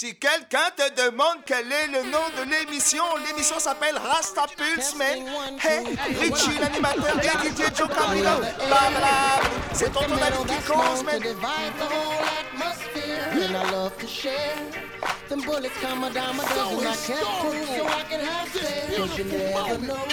Si quelqu'un te demande quel est le nom de l'émission, l'émission s'appelle Rasta Pulse, man. Hey, Richie, l'animateur, et DJ Joe Camilo. Bla C'est ton tournage qui cause, man. And I love to share. Them bullets come a dime a dozen. I can't prove so I can have faith. Cause you never know.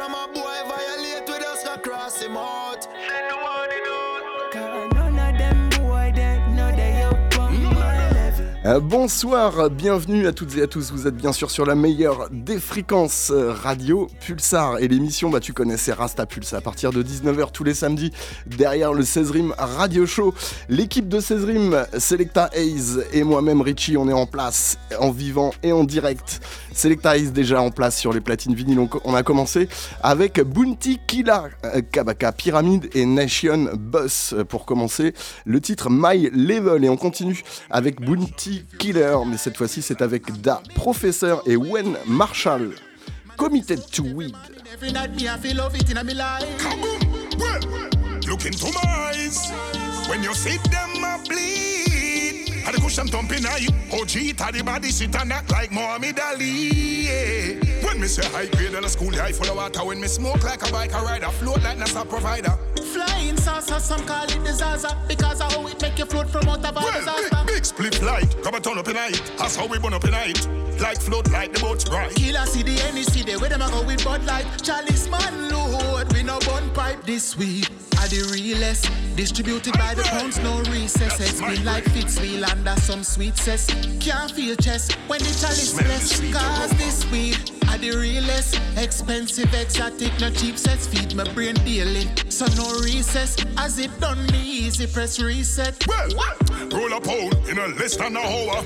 From a boy violate with us, across the him. Bonsoir, bienvenue à toutes et à tous. Vous êtes bien sûr sur la meilleure des fréquences euh, radio, Pulsar. Et l'émission, bah tu connais, c'est Rasta Pulse à partir de 19h tous les samedis derrière le 16 Rim Radio Show. L'équipe de 16 Rim, Selecta Hayes et moi-même Richie, on est en place, en vivant et en direct. Selecta Hayes déjà en place sur les platines vinyles. On a commencé avec Bounty Killa, euh, Kabaka Pyramide et Nation Bus pour commencer le titre My Level. Et on continue avec Bounty Killer mais cette fois-ci c'est avec Da Professeur et Wen Marshall. Committed to Weed. Had a cushion thumping eye. OG the body sit and act like Muhammad Ali. Yeah. When me say high grade in a school, full of water. When me smoke like a bike, I ride a float like NASA provider. Flying saucer, some call it disaster because of how it make you float from out of well, disaster. Big, big split light, come and turn up in night. That's how we burn up in night. Like float like the boat's bright. Killer the NEC, they where them a go with Bud Light. Chalice man load, we no bun pipe this week. Are the realest. Distributed by the pounds, no recess. It's been like Fitzwheel under some sweet cess. Can't feel chest when the chalice bless. Cause this weed are the realest. Expensive, exotic, no cheap sets. Feed my brain daily. So no recess. As it done me easy, press reset. Well, roll a pound in a less than a hour.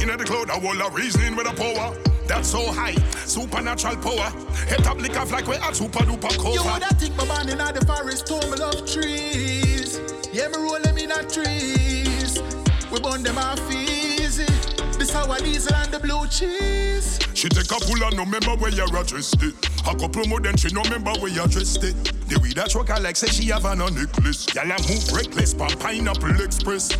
In the cloud, I wall of reasoning with a power. That's so high, supernatural power. Head up lick off like we are super duper cover. You woulda think my band in the forest, told me love trees. Yeah, me roll them in a trees. We burn them off easy. The sour diesel and the blue cheese. She take a pull and no member where you addressed it. A couple more than she no member where you addressed it. The way that truck I like say she have an a necklace. Y'all move reckless, pa pineapple express.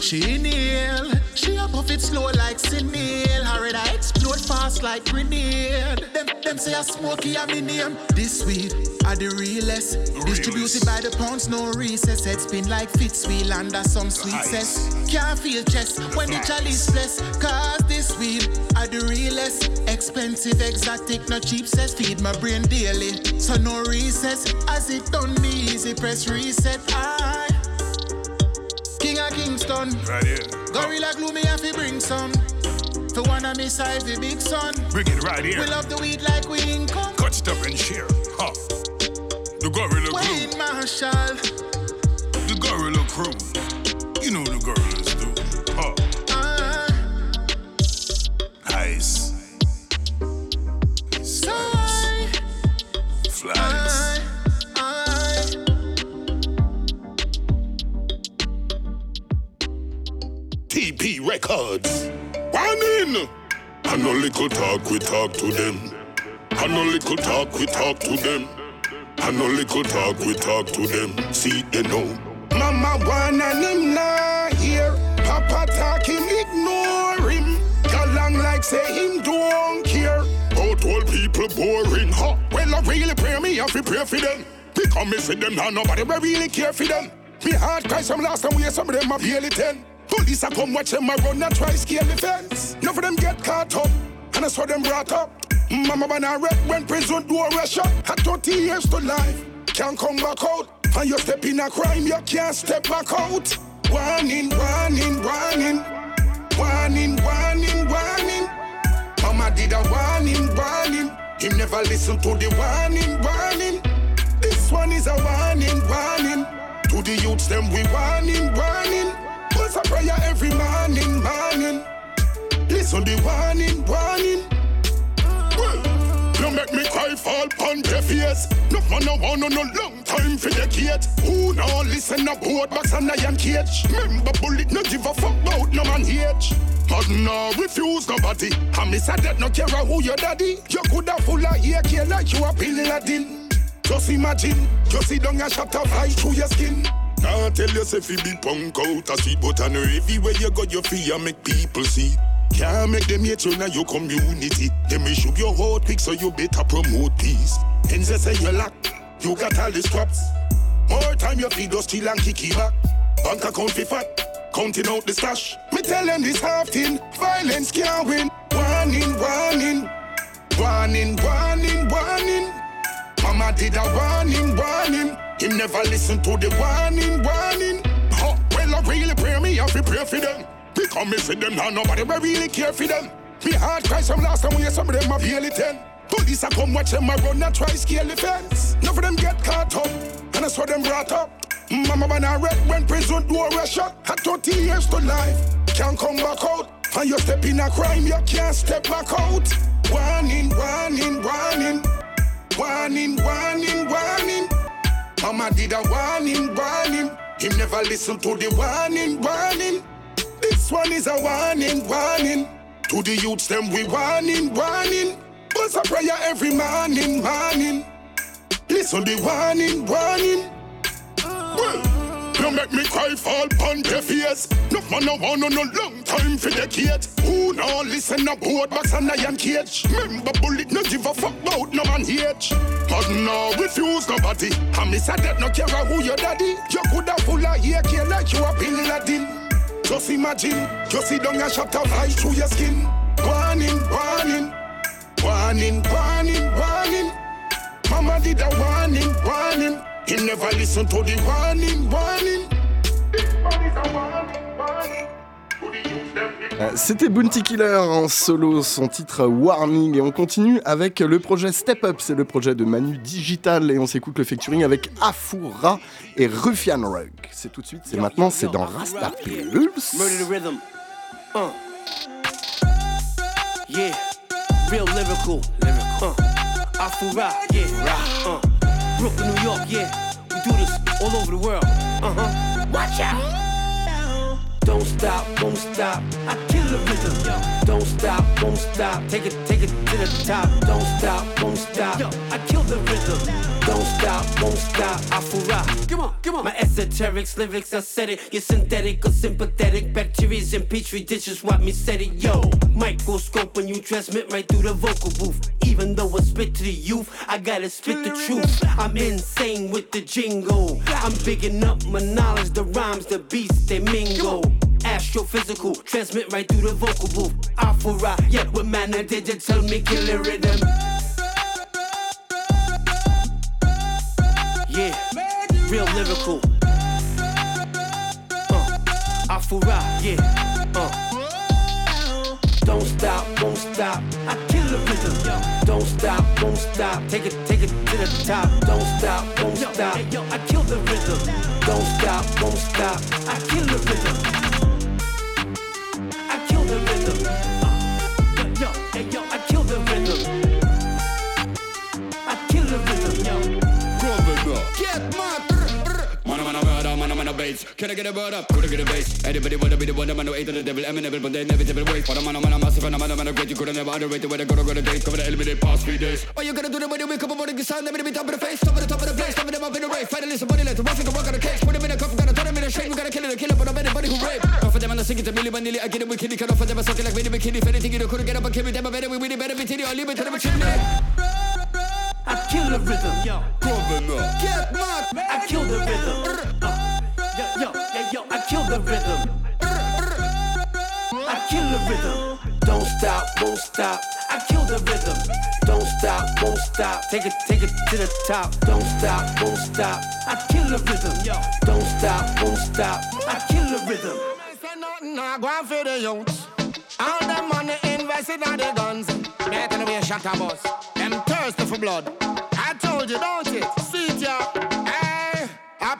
She inhale, she up off it slow like Sineal. Her I explode fast like grenade. Them, them say I smoky, I'm in name. This weed are the realest. Distributed by the pounds, no recess. Head spin like Fitzwheel under some sweet cess. Can't feel chest when the chalice bless. Cause this weed are the realest. Expensive, exotic, no cheap cess. Feed my brain daily. So no recess. As it done me easy, press reset. I King of Kingston. Right here. Gorilla glue me have to bring some. For one of me size the big son. Bring it right here. We love the weed like we income. Cut stuff and share. Huh. The gorilla Wayne crew. Marshall. The gorilla crew. You know the gorillas I, I. TP Records. One in. And no little talk, we talk to them. And no little talk, we talk to them. And no little talk, we talk to them. See, they know. Mama one and him not here. Papa talk him, ignore him. Galang like say him don't care. Out all people boring, huh? I really pray me, I fi pray for them. Because me see them now, nobody really care for them. Me heart cry some last time, we some of them are barely ten. Police a come watch them a run and try scale the fence. None of them get caught up, and I saw them brought up. Mama ban a rep when prison door rush up. Had 30 years to life, can't come back out. And you step in a crime, you can't step back out. Warning, warning, warning. Warning, warning, warning. Mama did a warning, warning. Him never listen to the warning, warning. This one is a warning, warning. To the youths, them we warning, warning. What's a prayer every morning, morning. Listen the warning, warning. You make me cry fall pon deaf ears. No man no want no no long time for the kid. Who no listen a board box and iron cage. Remember bullet no give a fuck about no man age. But no refuse nobody. And me say that no care who your daddy. You coulda full of ear care like you a Bin Laden. Just imagine, you see down a shot of fly through your skin. Can't tell yourself you be punk out a sweet but I know everywhere you go you feel make people see. Can't make them hate you in your community. Them shoot your heart quick so you better promote peace. And they say you lack, you got all the scraps. More time you feed us still and kick it back. Bank account fat, counting out the stash. Me tell them this half thing, violence can't win. Warning, warning, warning, warning, warning. Mama did a warning, warning. Him never listen to the warning, warning. Huh, well, I really pray me, I fi pray for them. Because me see them now, nobody will really care for them. Me heart cry some last time, we hear some of them are barely ten. Police a come watch them, I run and try scale the fence. None of them get caught up, and I saw them brought up. Mama ban a rep when prison door was shut. Had 30 years to life, can't come back out. And you step in a crime, you can't step back out. Warning, warning, warning. Warning, warning, warning. Mama did a warning, warning. Him never listen to the warning, warning. This one is a warning, warning. To the youths, them we warning, warning. Bust a prayer every morning, morning. Listen the warning, warning. Well, you make me cry fall pon deaf ears. No man no want no no long time for the kid. Who no listen no board box and iron cage. Remember bullet no give a fuck about no man age. But no refuse nobody. And me say that no care who your daddy. You coulda full of ear care like you a Bin. Just imagine, you see down a shot of fly through your skin. Warning, warning, warning, warning, warning. Mama did a warning, warning. Him never listen to the warning, warning. Euh, C'était Bounty Killer en solo, son titre Warning. Et on continue avec le projet Step Up, c'est le projet de Manu Digital. Et on s'écoute le featuring avec Afura et Ruffian Rug. C'est tout de suite, c'est maintenant, c'est dans Rasta Pulse. Murder the rhythm. Uh. Yeah. Real lyrical. Lyrical. Uh. Afura. Yeah. Brooklyn, New York. Yeah. We do this all over the world. Uh huh. Watch out. Don't stop, won't stop. I kill the rhythm. Don't stop, won't stop. Take it, take it to the top. Don't stop, won't stop. I kill the rhythm. Don't stop, won't stop. Afu-Ra. Come on, come on. My esoterics, lyrics, I said it. You're synthetic or sympathetic. Bacteria's in petri dishes, want me said it. Yo, microscope when you transmit right through the vocal booth. Even though I spit to the youth, I gotta spit the truth. I'm insane with the jingle. I'm bigging up my knowledge, the rhymes, the beats, they mingle. Astrophysical, transmit right through the vocal booth. Afu-Ra, yeah, with Manu Digital, me kill the rhythm. Yeah, real lyrical. Uh, Afu-Ra, yeah. Uh. Don't stop, won't stop. I kill the rhythm. Don't stop, won't stop. Take it, take it to the top. Don't stop, won't stop. I kill the rhythm. Don't stop, won't stop. I kill the rhythm. Man. Can I get a word up? Could I get a bass? Anybody wanna be the one man who ate to the devil, amenable, but they inevitable ways. For a man, on man, a massive, and a man, man, great. You could never underrated where they go to go to date. Cover the eliminate past three days. What you gonna do when you wake up morning, sound them in the top of the face, top of the top of the place, top of them up in the race. Finally, somebody let the rough can work on the case. Put them in a cup, gotta turn them in a shame. We gotta kill it, kill it, but I'm anybody who rape. Off of them, and I sing it to Milli Vanilli. I get it with kitty, cut off of them, I suck it like Vinny Bikini. If anything, you couldn't get up and kill me, them, I better, we really better be titty, or leave it to them, chimney. I kill the rhythm, yo. Get mad. I kill the rhythm. Yo, yo, yo, yo, I kill the rhythm. I kill the rhythm. Don't stop, won't stop. I kill the rhythm. Don't stop, won't stop. Take it, take it to the top. Don't stop, won't stop. I kill the rhythm. Don't stop, won't stop. I kill the rhythm. say nothing, I go and feed the youths. All them money invested in the guns. Make the way shot a bus. Them thirsty for blood. I told you, don't it? See it, yeah.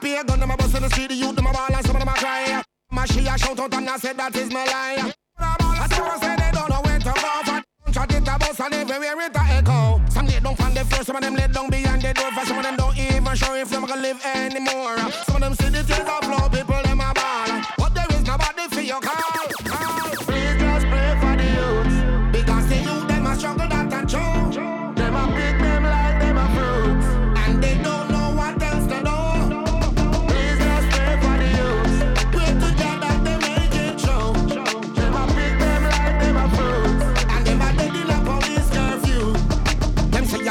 Pay a gun, them a bust in the street, the youth, them a ball, and some of them a cry. My she a shout out and I said that is my lie. I still say they don't know where to go for. Shot it a bus and everywhere it a echo. Some down from the floor, some of them lay down behind the door. For some of them don't even sure if them gonna live anymore. Some of them see the tears of flow, people them a ball. But there is nobody for your call.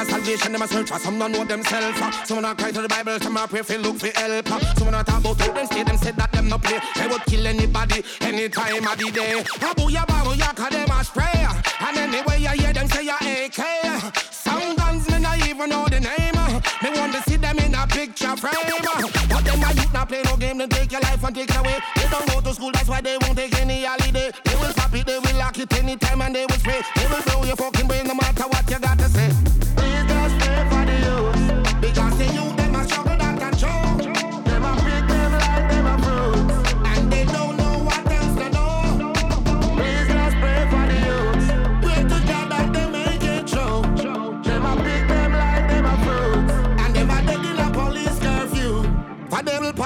Your salvation, them a search for some don't know themselves. Uh. Some a cry to the Bible, some a pray for look for help. Uh. Some a talk about how them stay, them said that them no play. They would kill anybody, any time of the day. Abuya babuya, cause them a spray. Uh. And anyway you hear them say your AK. Some guns me not even know the name. Me want to see them in a picture frame. But them a youth not play no game, they take your life and take it away. They don't go to school, that's why they won't take any holiday. They will stop it, they will lock it anytime and they will spray. They will blow your fucking brain no matter what you got to say.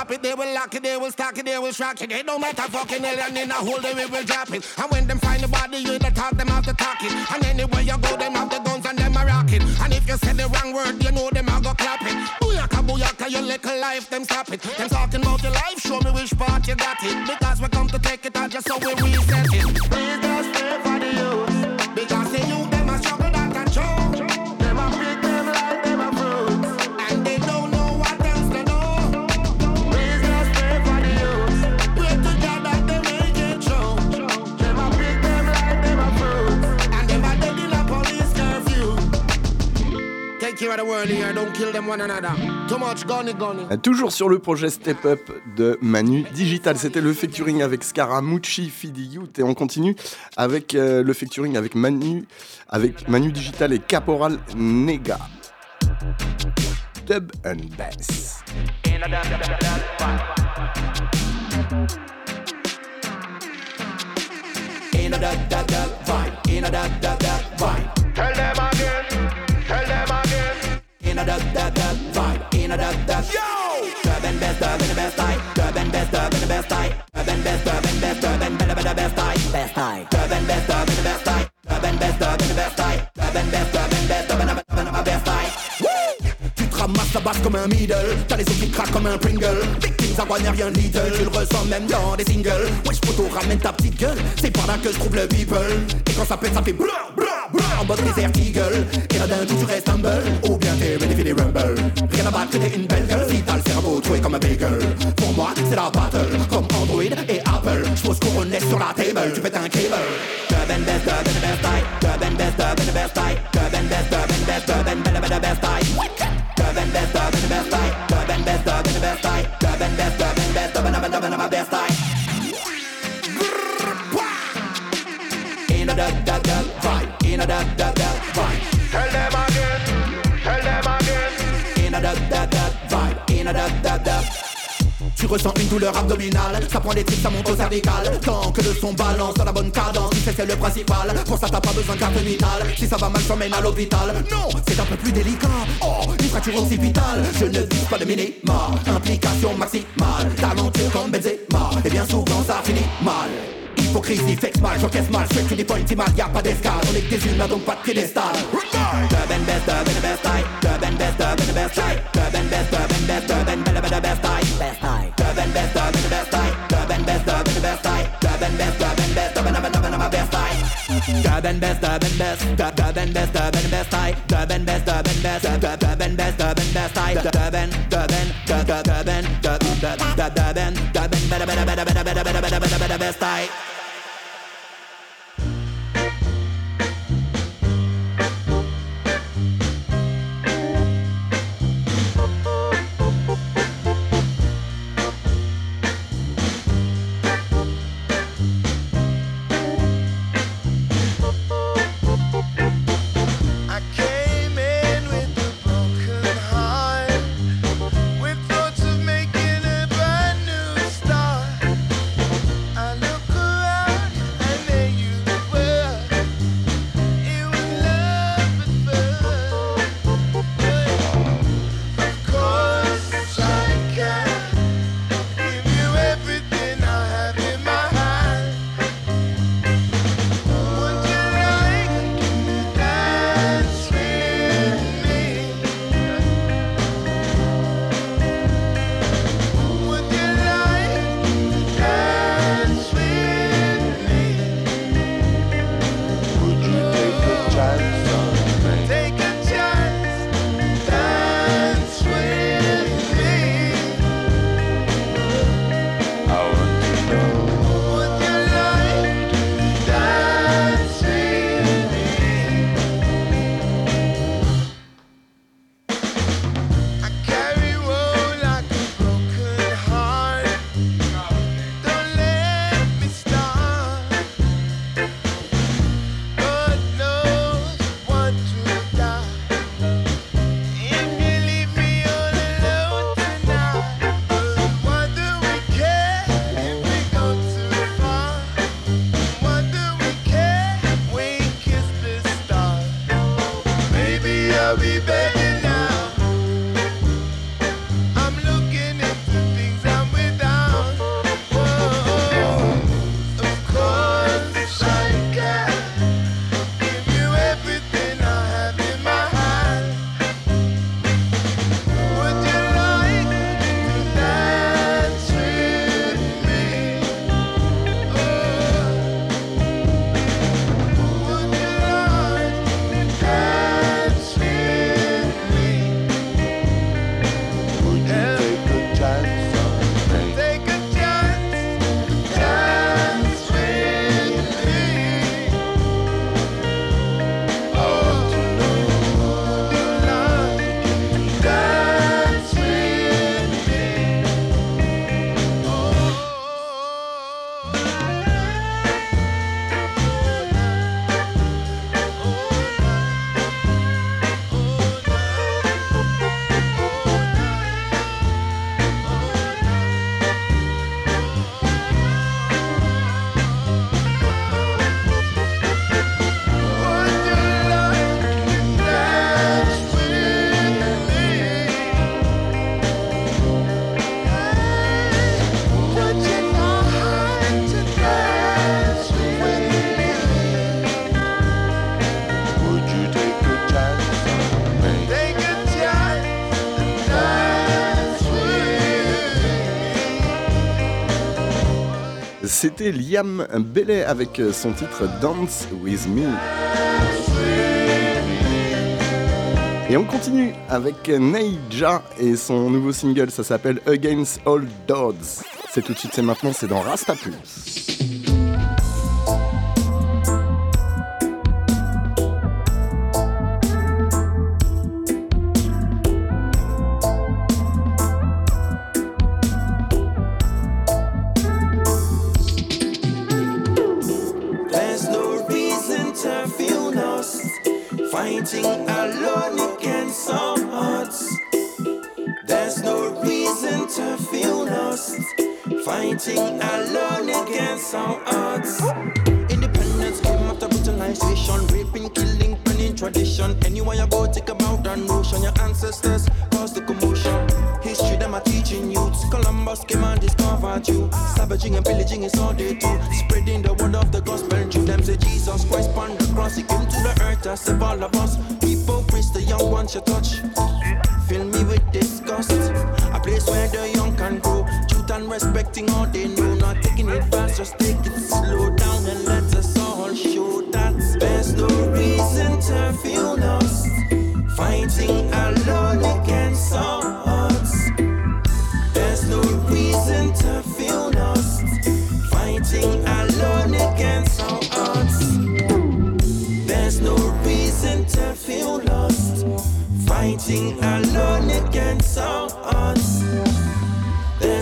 Pop it, they will lock it, they will stack it, they will shock it. It don't matter fucking and in a hole they will drop it. And when them find the body, you the talk them have to talk it. And anywhere you go, them have the guns and them a rock it. And if you say the wrong word, you know them a go clap it. Booyaka, booyaka, your little life, them stop it. Them talking about your life, show me which part you got it. Because we come to take it out just so we reset it. Please just pray Toujours sur le projet Step Up de Manu Digital, c'était le featuring avec Scaramucci, Fidi Youth et on continue avec euh, le featuring avec Manu, avec Manu Digital et Caporal Nega. Dub and bass. In a da da da vibe, in a da da da vibe. Tell them again, tell them again. in a dub dub dub, vibe in a dub dub. Yo, turban best, turban the best I, turban best, turban the best I, turban best, turban best, best best best, the best I, best, ramasses la basse comme un middle. T'as les os qui craquent comme un Pringle. Victims à rien rien Lidl. Tu le ressens même dans des singles. Wesh poto ramène ta petite gueule. C'est par là que je trouve le people. Et quand ça pète ça fait blah blah blah En mode désert eagle. Et là d'un coup tu restes humble. Ou bien t'es for the rumble Rien à battre que t'es une belle gueule. Si t'as le cerveau troué comme un bagel. Pour moi c'est la battle. Comme Android et Apple. J'pose couronné sur la table. Tu pètes un cable. Dub and best, the best and best, the best best, dub and best, better, best type. Dub and best, and the best type. In a dub dub dub. In a dub dub dub. Tell them again, tell them again. In a dub dub dub. In a dub dub dub. Tu ressens une douleur abdominale. Ça prend des tripes, ça monte au cervical. Tant que le son balance dans la bonne cadence Tu c'est le principal. Pour ça t'as pas besoin de carte Si ça va mal t'emmène à l'hôpital. Non, c'est un peu plus délicat. Oh, une fracture occipitale. Je ne vise pas de minima. Implication maximale. Talentueux comme Benzema. Et bien souvent ça finit mal hypocrisie, fait mal, je caisse mal, je fais que des politiman, y'a pas d'escale On est que des humains donc pas de piédestal The Ben Best, The Ben Best I The Ben Best, The Ben Best I The Ben Best, The Ben Best, The Ben Bella Bella Best I The Ben Best, The Ben Best I The Ben Best, The Ben Best I The Ben Best, The Ben Best, The Ben Bella Best I The Best, The Best The Best, The Best I The Ben Best, The Ben Best The Ben Best, The Ben Best I The Ben, The Ben, The The Ben The Ben, The Ben, The Best I c'était Liam Bellet avec son titre Dance With Me. Et on continue avec Neija et son nouveau single, ça s'appelle Against All Dogs. C'est tout de suite, c'est maintenant, c'est dans Rastapulse.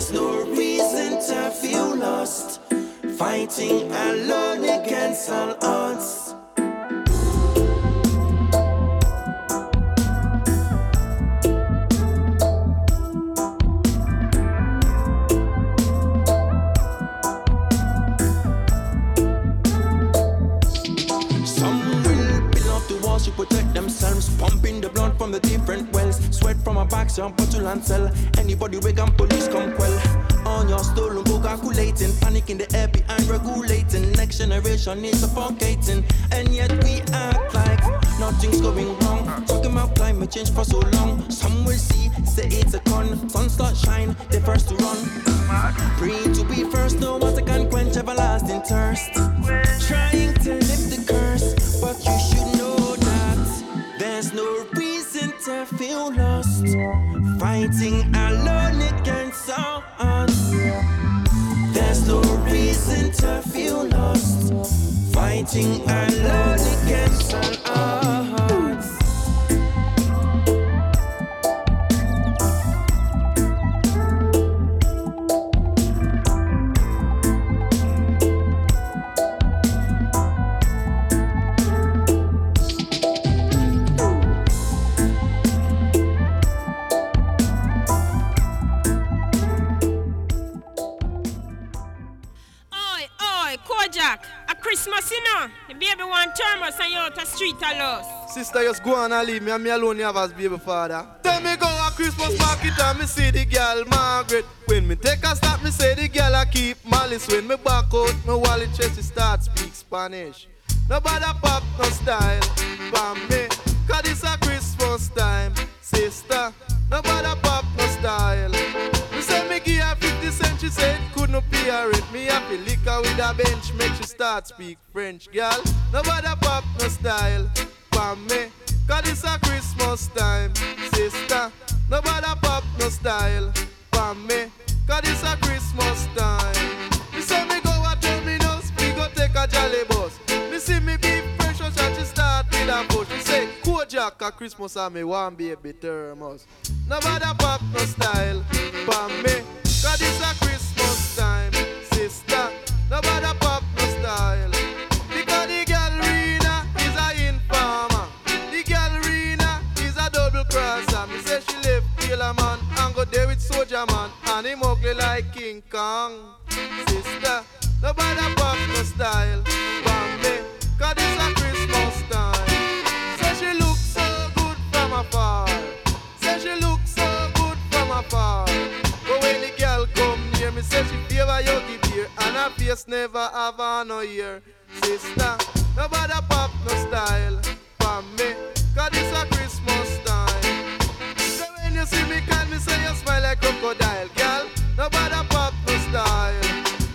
There's no reason to feel lost. Fighting alone against all odds. From a box, jump bottle and sell. Anybody wake and police come quell. On your stolen book, calculating. Panic in the air behind regulating. Next generation is suffocating. And yet we act like nothing's going wrong. Talking about climate change for so long. Some will see, say it's a con. Sun start shine, they first to run. Free to be first, no water can quench everlasting thirst. Trying to lift the curse, but you should know that there's no to feel lost. Fighting alone against all odds. There's no reason to feel lost. Fighting alone against all Sister, just go on and leave me and me alone have as baby father. Tell me go a Christmas market and me see the girl Margaret. When me take a stop, me say the girl I keep malice. When me back out, my wallet chest start speak Spanish. Nobody pop no style for me. Cause it's a Christmas time, sister. Nobody pop no style. Me say me give her 50 cents, she said couldn't pay her rent. Me happy liquor with a bench, make she start speak French, girl. Nobody pop no style for me. Cause it's a Christmas time, sister. Nobody pop no style for me. Cause it's a Christmas time. Me say me go a terminus, me go take a jolly bus. Me see me be fresh, so she start with a push. Me say, Kojak a Christmas and me want baby thermos. Nobody pop no style for me. Cause it's a Christmas time, sister. Nobody pop no style. Killer man and go there with Soldier man. And him ugly like King Kong. Sister, nobody pop no style. Me, cause it's a Christmas time. Say she looks so good from afar. Say she looks so good from afar. But when the girl come near me, say she favor Yogi beer. And her face never have no ear. Sister, nobody pop no style. For you see me, can me say you smile like crocodile, girl? No bother pop no style.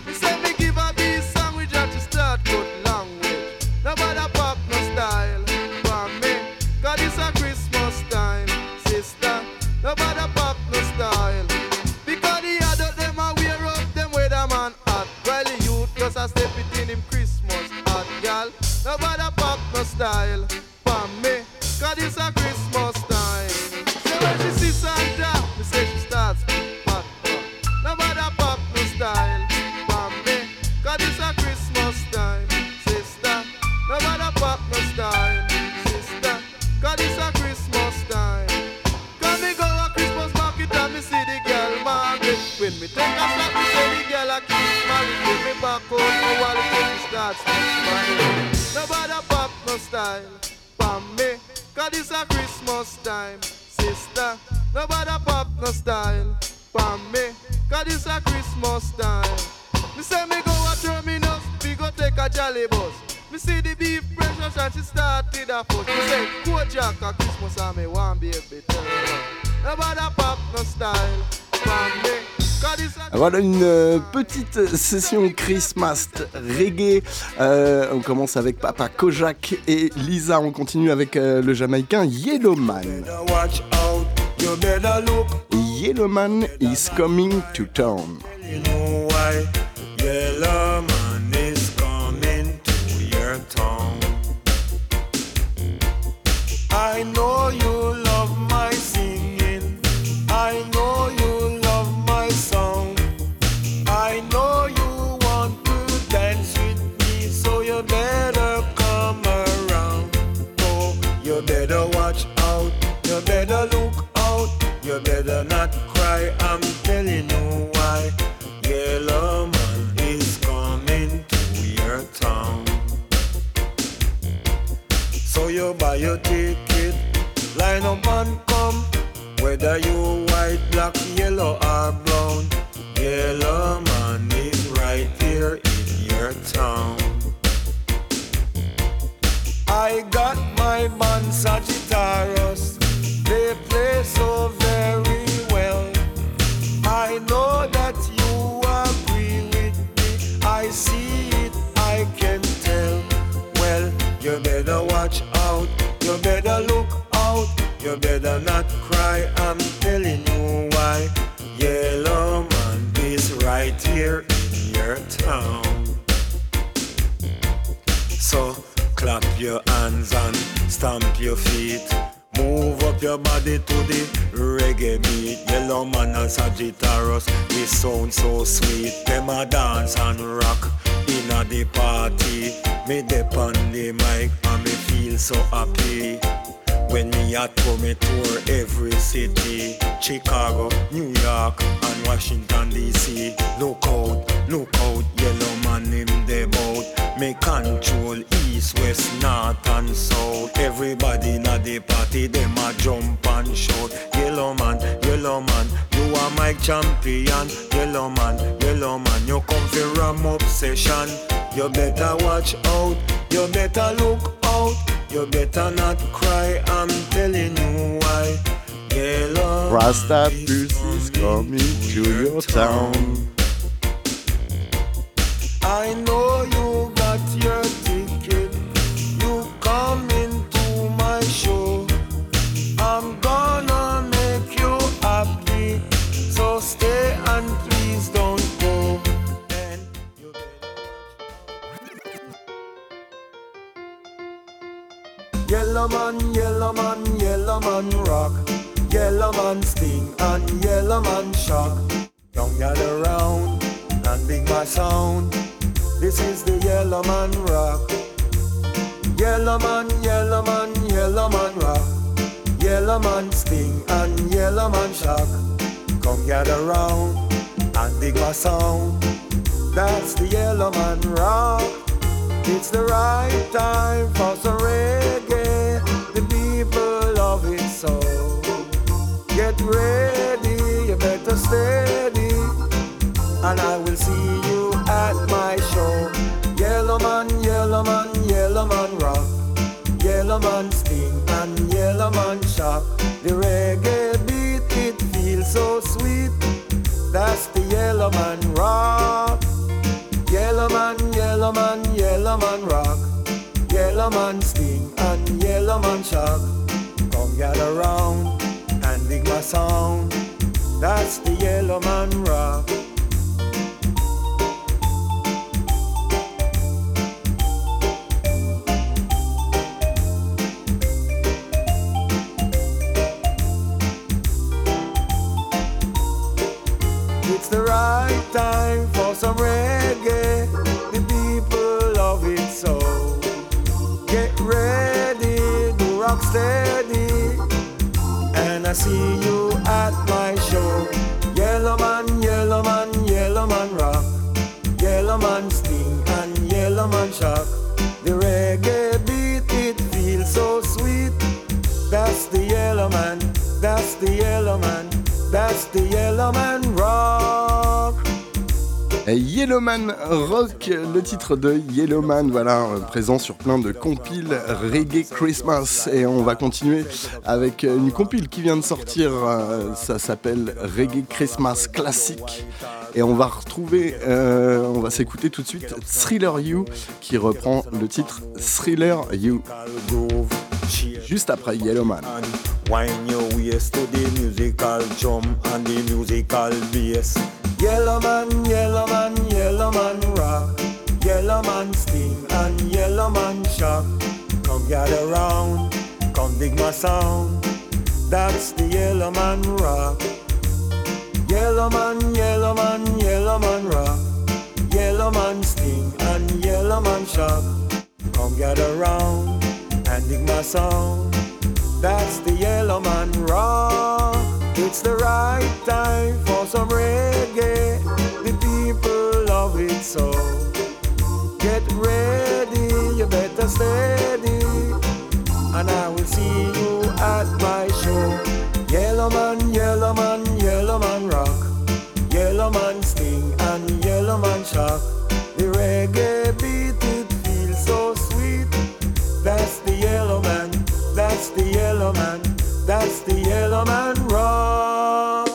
Me say me give a beat song, we just to start good language. No bother pop no style for me, cause it's a Christmas time, sister. No bother pop no style. Because the adult them a wear up them man hat, while the youth just a step it in him Christmas hat, girl. No bother pop no style for me. Petite session Christmas reggae. Euh, on commence avec Papa Kojak et Lisa. On continue avec euh, le Jamaïcain Yellowman. Yellowman is coming to town. Band Sagittarius, they play so very well. I know that you agree with me. I see it, I can tell. Well, you better watch out, you better look out, you better not cry. I'm telling you why. Yellow man is right here in your town. So clap your hands and stamp your feet. Move up your body to the reggae beat. Yellow man and Sagittarius, we sound so sweet. Them a dance and rock in a the party. Me dip on the mic and me feel so happy. When me a tour, me tour every city Chicago, New York and Washington DC Look out, look out, yellow man him the bout Me control east, west, north and south. Everybody in the party, them a jump and shout. Yellow man, yellow man, you are my champion. Yellow man, yellow man, you come for ram obsession You better watch out, you better look out. You better not cry, I'm telling you why. Yellow Rasta is coming to your town. I know you got your ticket. You coming to my show. I'm gonna make you happy. So stay and please don't go. Yellow man, yellow man, yellow man rock. Yellow man sting and yellow man shock. Don't gather round and big my sound. This is the yellow man rock. Yellow man, yellow man, yellow man rock. Yellow man sting and yellow man shock. Come gather round and dig my sound. That's the yellow man rock. It's the right time for some reggae. The people love it so. Get ready, you better steady, and I will see you Yellow man sting and yellow man shock. The reggae beat, it feels so sweet. That's the yellow man rock. Yellow man, yellow man, yellow man rock. Yellow man sting and yellow man shock. Come gather round and dig my sound. That's the yellow man rock. Time for some reggae. The people love it so. Get ready, do rock steady. And I see you at my show. Yellow man, yellow man, yellow man rock. Yellow man sting and yellow man shock. The reggae beat, it feels so sweet. That's the yellow man, that's the yellow man, that's the yellow man rock. Yellowman Rock, le titre de Yellowman, voilà, euh, présent sur plein de compiles Reggae Christmas. Et on va continuer avec une compile qui vient de sortir, euh, ça s'appelle Reggae Christmas Classic. Et on va retrouver, euh, on va s'écouter tout de suite Thriller You qui reprend le titre Thriller You. Juste après Yellowman. Yellow man, yellow man, yellow man rock. Yellow man sting and yellow man shock. Come gather round, come dig my sound. That's the yellow man rock. Yellow man, yellow man, yellow man rock. Yellow man sting and yellow man shock. Come gather round and dig my sound. That's the yellow man rock. It's the right time for some reggae. The people love it so. Get ready, you better steady. And I will see you at my show. Yellow man, yellow man, yellow man rock. Yellow man sting and yellow man shock. The reggae beat, it feels so sweet. That's the yellow man, that's the yellow man, that's the yellow man rock.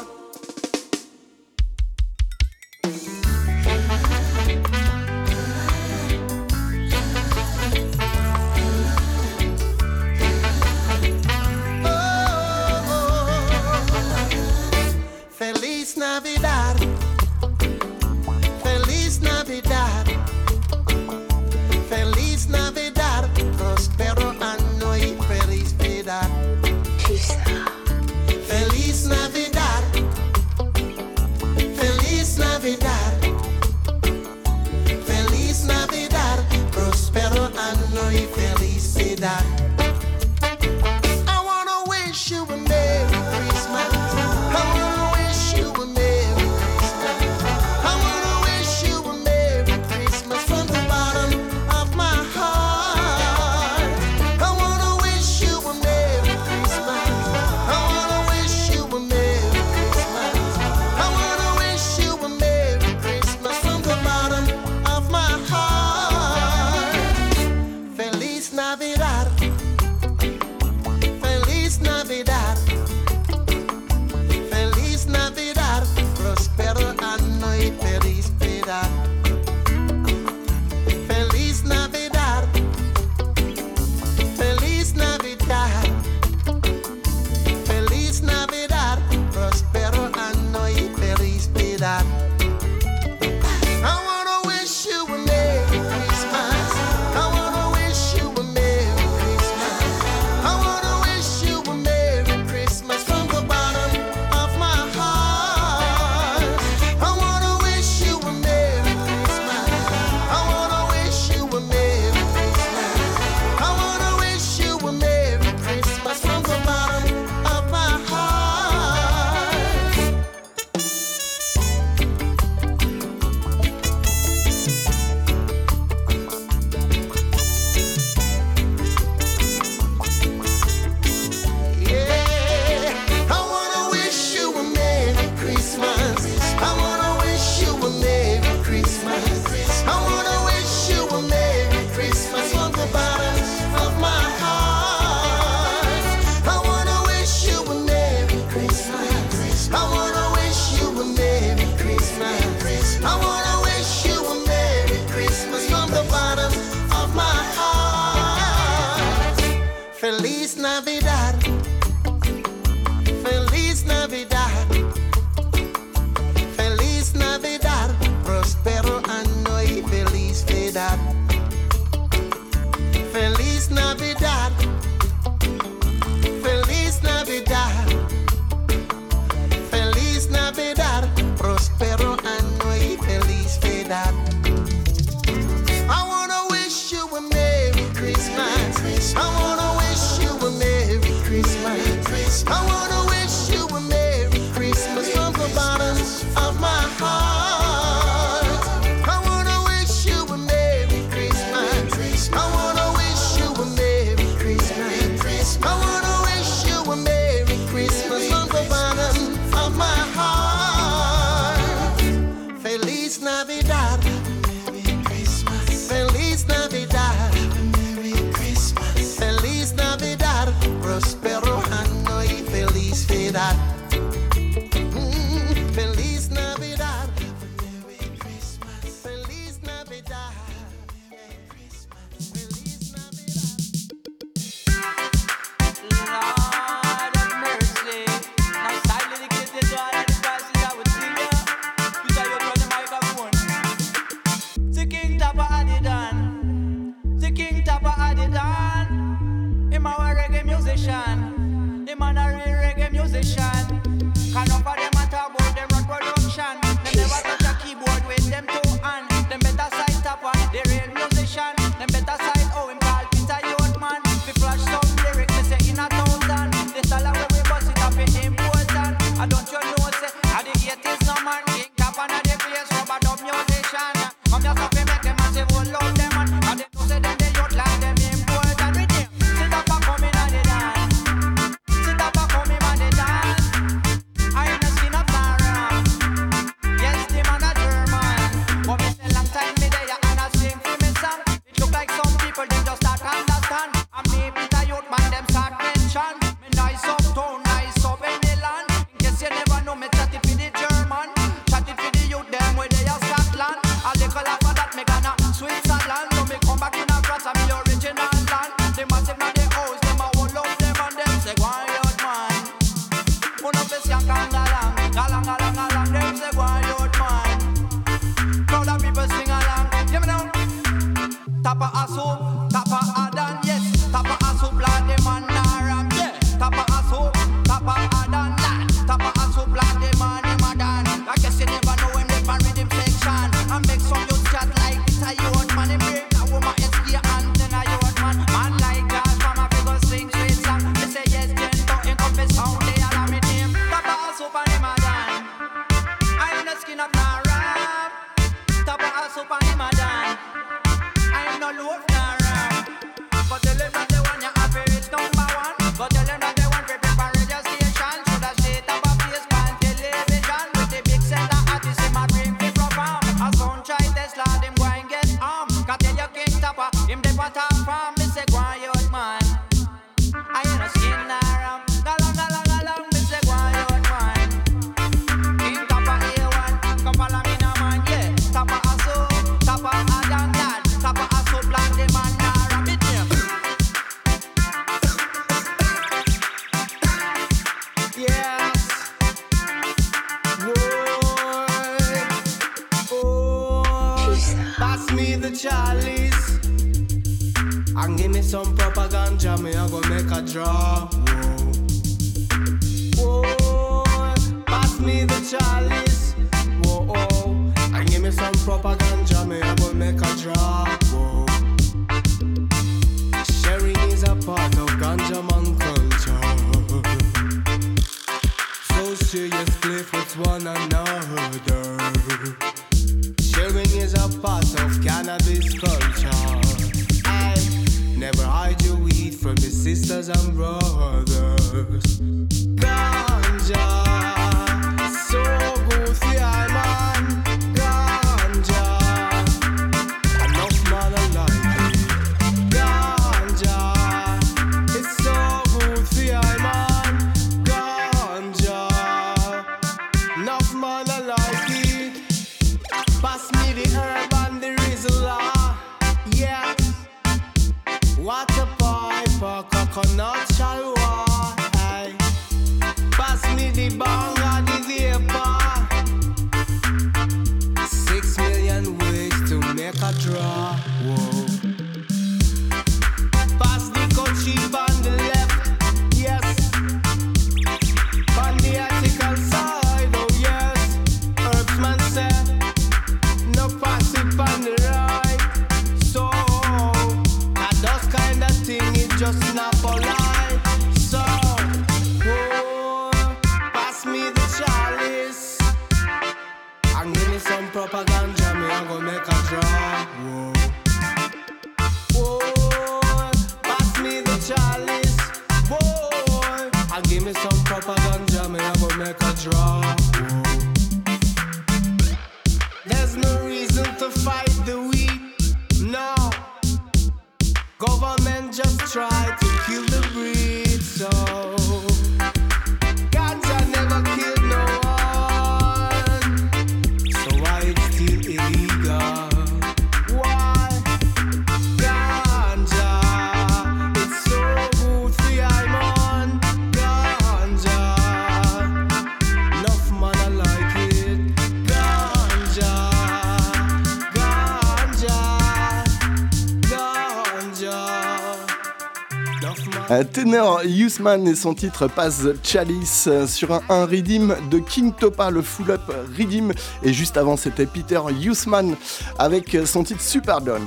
Tenor Usman et son titre passe Chalice sur un, un de King Topa, le full up redeem. Et juste avant, c'était Peter Usman avec son titre Super Don.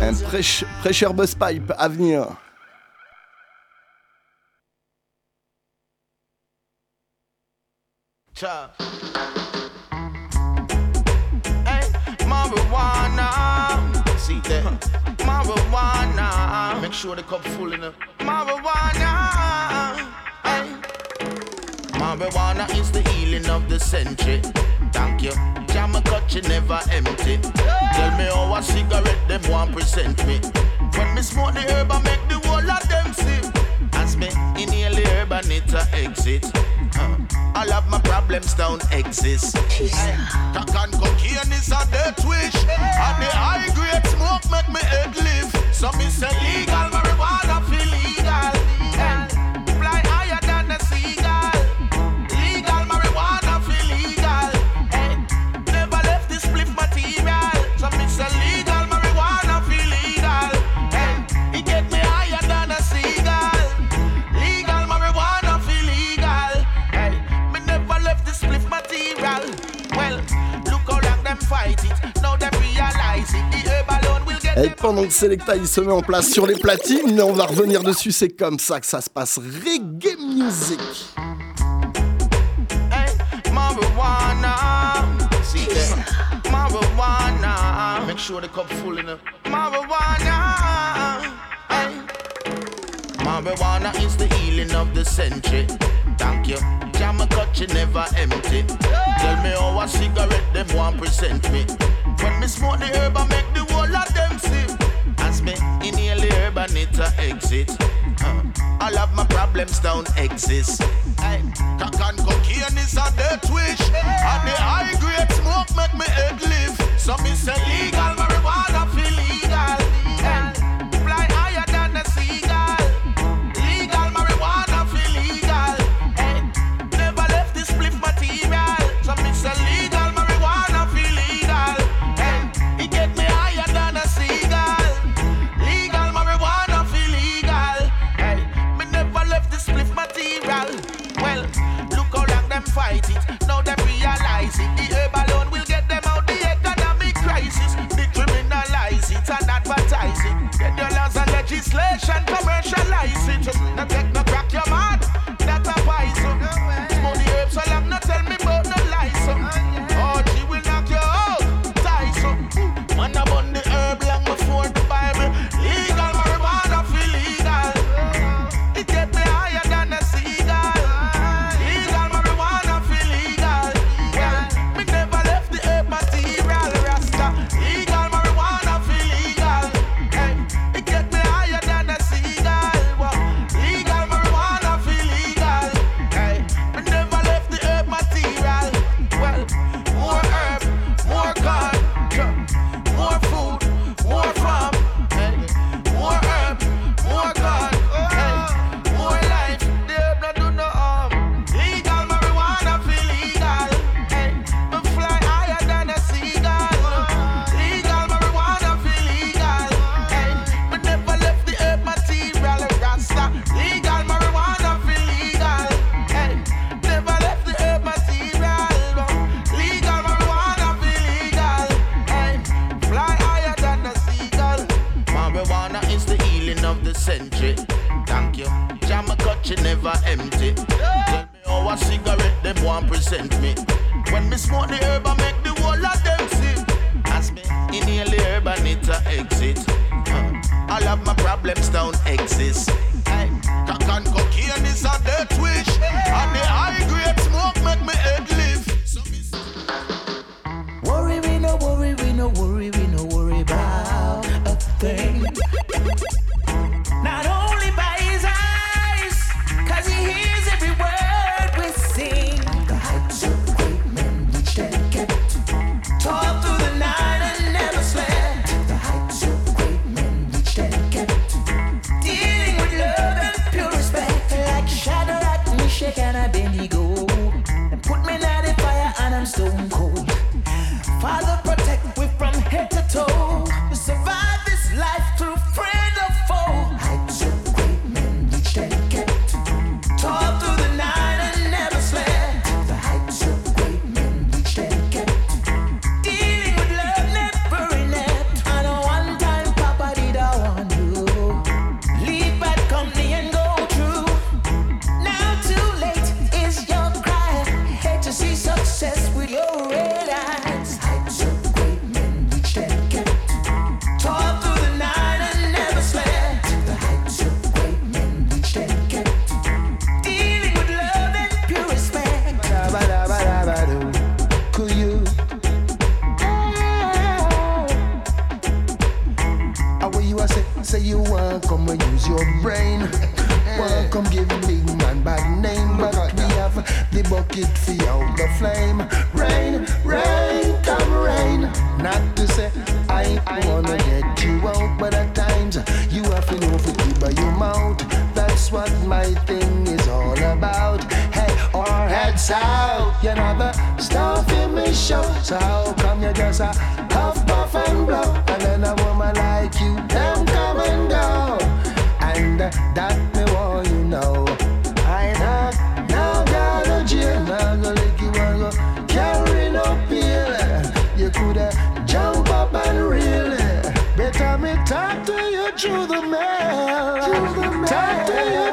Un pressure bus pipe à venir. Ciao. See that? Marijuana. Make sure the cup full enough. Marijuana. Hey. Marijuana is the healing of the century. Thank you. Jam a cut, you never empty. Tell me how a cigarette them want present me. When me smoke the herb, I make the whole of them see. As me inhale the curb and it's a exit. Uh, all of my problems don't exist. Cock and cocaine is a death wish. And the high grade smoke make me head live. So me say legal marijuana. Et pendant que Selecta il se met en place sur les platines, mais on va revenir dessus, c'est comme ça que ça se passe. Reggae music. Make sure the cup full enough. Marijuana. Marijuana is the healing of the century. Thank you. Jam a cut, you never empty. Tell me how a cigarette them want present me. When me smoke the herb, I make the whole of them sip. As me inhale the herb and need to exit. Uh, all of my problems don't exist. Cock and cocaine is a death wish. And the high grade smoke make me head live. So me say legal marijuana. split material. Well, look how long them fight it. Now them realize it.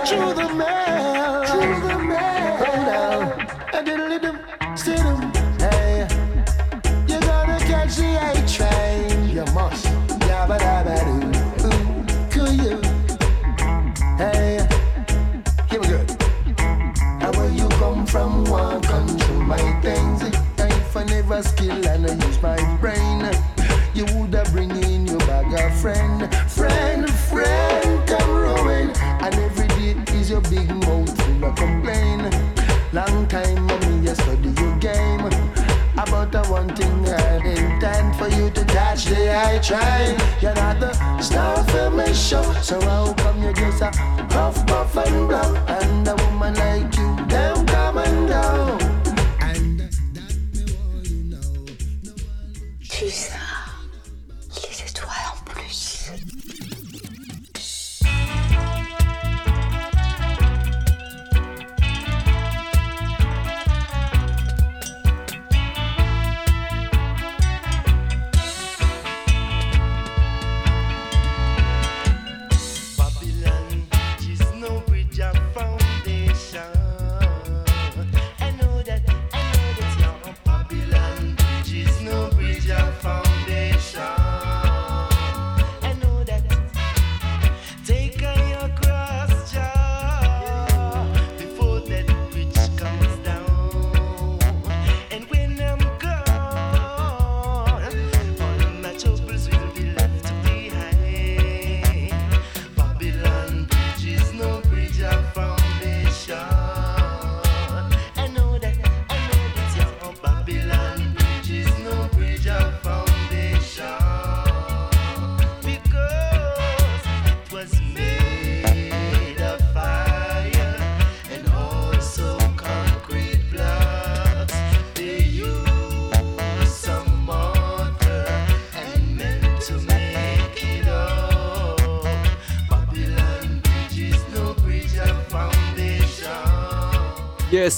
to the man. I? You're not the star of a mission, so how come you just a puff, puff and blow? And a woman like you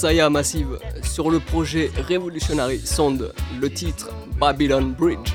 Saya Massive sur le projet Revolutionary Sound, le titre Babylon Bridge.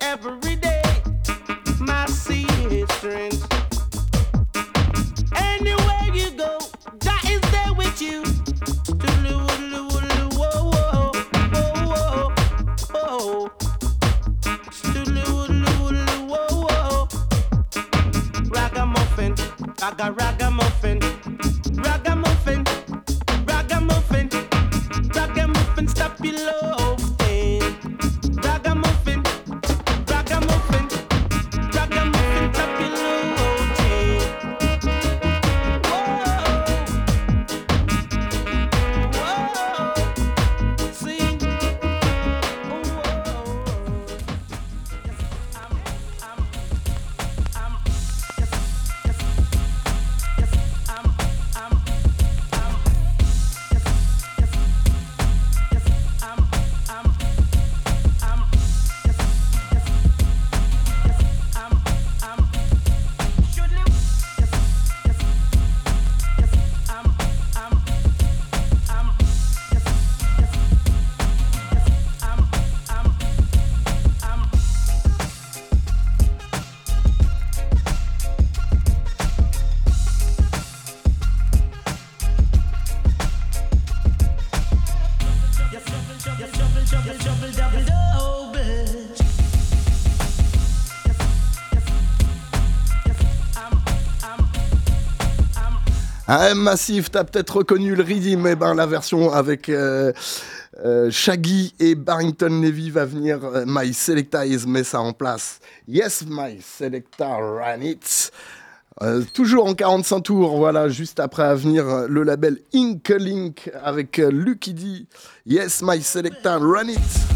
every day. My sea strength. Anywhere you go, God is there with you. Ragamuffin, ragamuffin. Ah, Massif, t'as peut-être reconnu le Redeem, eh ben, la version avec euh, euh, Shaggy et Barrington Levy va venir. Euh, My Selecta is met ça en place. Yes, My Selecta ran it. toujours en 45 tours, voilà, juste après à venir le label Inklink avec Lucky D. Yes, My Selecta ran it.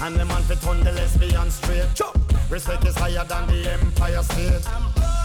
And the man fit on the lesbian straight. Respect is higher than the Empire State.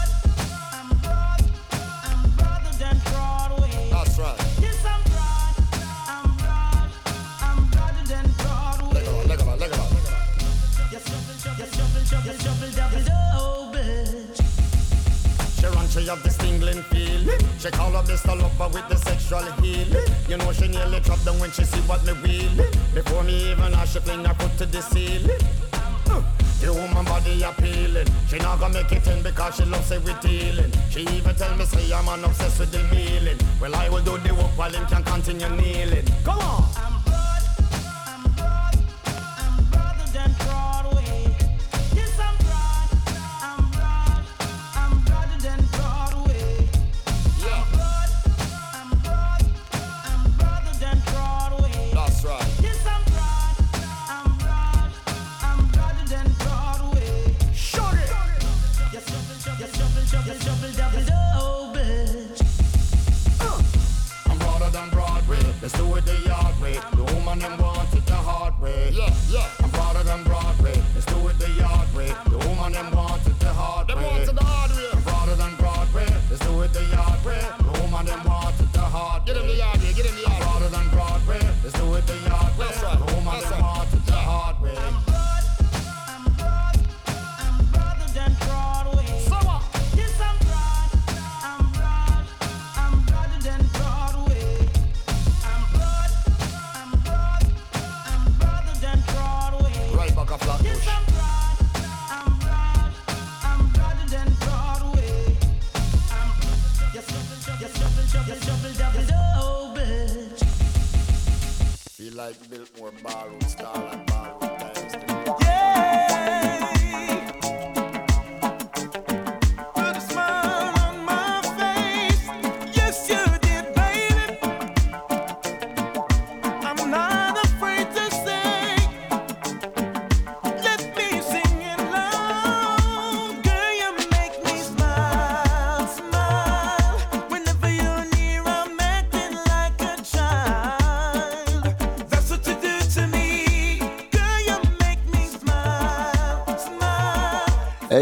she have this tingling feeling. She call up this lover with the sexual healing. You know she nearly dropped down when she see what me wheeling. Before me even ask, she fling her foot to the ceiling. Uh, the woman body appealing. She not gonna make it in because she loves it with. She even tell me say I'm an obsessed with the feeling. Well I will do the work while him can continue kneeling. Come on.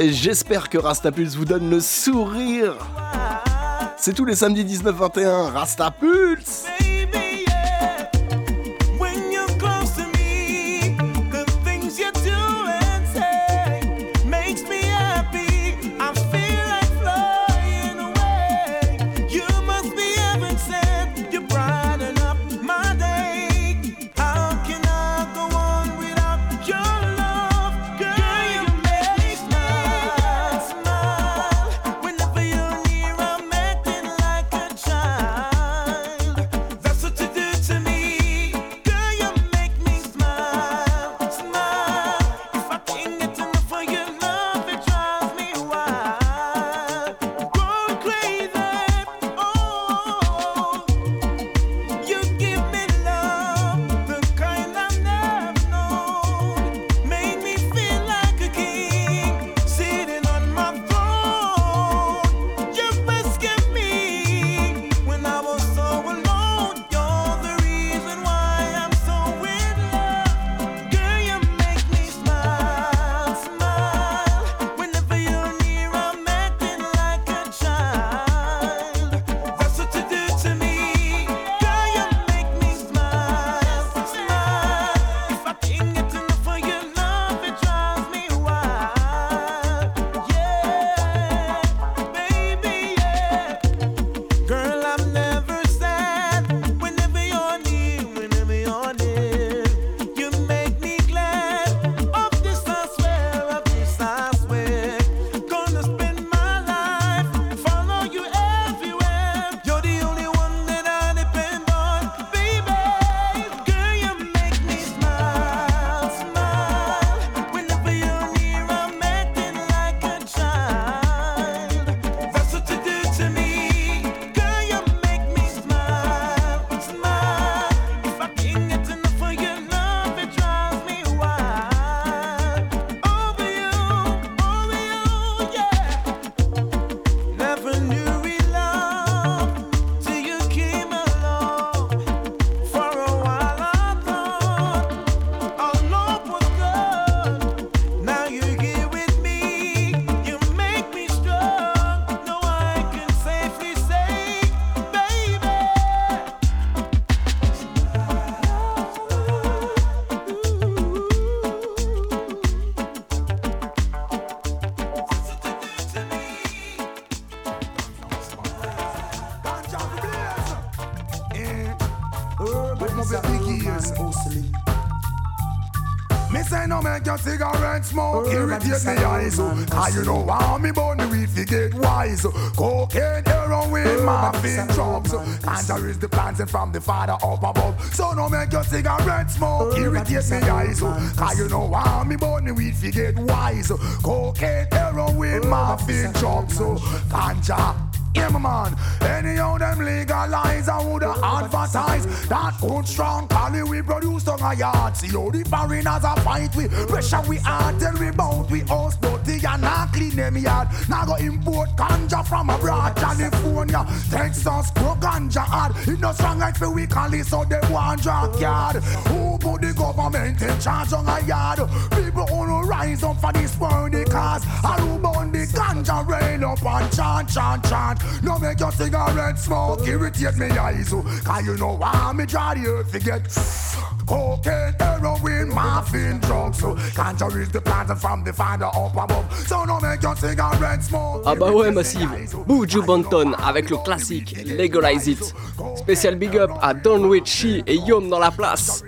J'espère que Rastapulse vous donne le sourire. C'est tous les samedis 19-21, Rastapulse irritate me eyes. Cause you know how me burn the weed get wise. Cocaine, heroin, morphine, drugs. Cancer is the planting from the father up above. So no make your cigarette smoke irritate me eyes. Cause you know how me burn the weed get wise. Cocaine, heroin, morphine, drugs. Ganja. Yeah, my man. Anyhow, them legalize, I would advertise that good strong collie we produce on a yard. See how the foreigners are fight we pressure we hard till we bout we host dirty and not clean them yard. Now go import ganja from abroad, California, Texas, grow ganja hard. It no strong like for we it, so they want drug yard. Who the government in charge on a yard? People no rise up for this world, the cause. I who burn the ganja rain up and chant, chant, chant. No make your cigarette smoke irritate me eyes. Cause you know why me draw the earth to get cocaine, heroin, morphine, drugs. So ganja is the plant from the father up above? So no make your cigarette smoke. Ah bah ouais Massive, Buju Banton avec le classique Legalize It. Spécial big up à Don Richie et Yom dans la place.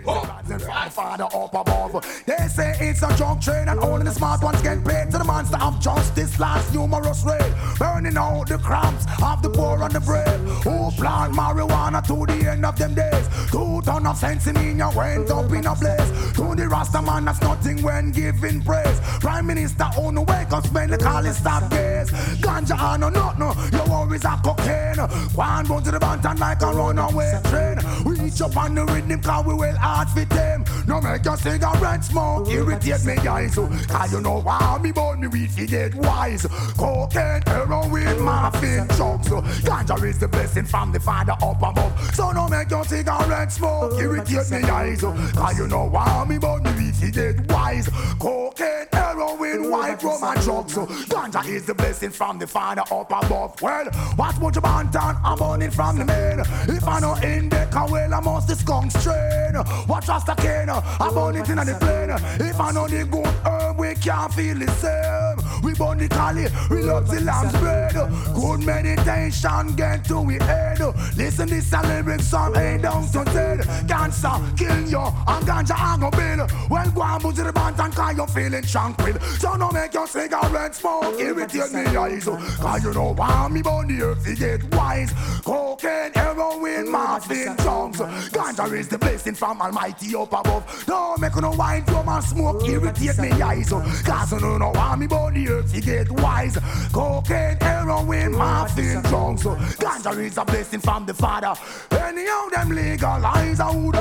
They say it's a drug trade and only the smart ones get paid to the monster of justice. Last numerous raid, burning out the crumbs of the poor and the brave. Who plant marijuana to the end of them days? Two ton of sense in your went up in a blaze. To the Rasta man, that's nothing when giving praise. Prime Minister on the wake up, spend the call it stop gaze. Ganja on no not no, your worries are cocaine. One bone to the bantan like a runaway train. We each up on the rhythm, cause we will hard fit them. No make your cigarette smoke, irritate me eyes. Cause you know why me born me weed fi get wise. Cocaine, heroin, morphine, drugs. Ganja is the blessing from the father up above. So no make your cigarette smoke, irritate me eyes. Cause uh, you know why me born me fi get wise. Cocaine, heroin, white rum and drugs. Uh, ganja is the blessing from the father up above. Well, what much about I'm burning from the main. If I know in the well, I must the skunk strain. Watch us the cane, I burn it in the plane. If I know the good herb, we can't feel the same. We burn the collie, we love the lamb's bread. Good meditation, get to we head. Listen this a lyrics, some A down to dead. Cancer, kill you, and ganja and go bill. Well, go and to the band and cause you feeling tranquil. So no make your cigarette smoke, irritate me eyes. Cause you know why me burn the earth, get wise. Cocaine, heroin, morphine, drugs. Ganja is the blessing from Almighty up above. Don't make no wine, drum and smoke, irritate me eyes. Cause you know why me burn the earth, get wise. Cocaine, heroin, morphine, drugs. Ganja is a blessing from the Father. Anyhow, them legalize, I would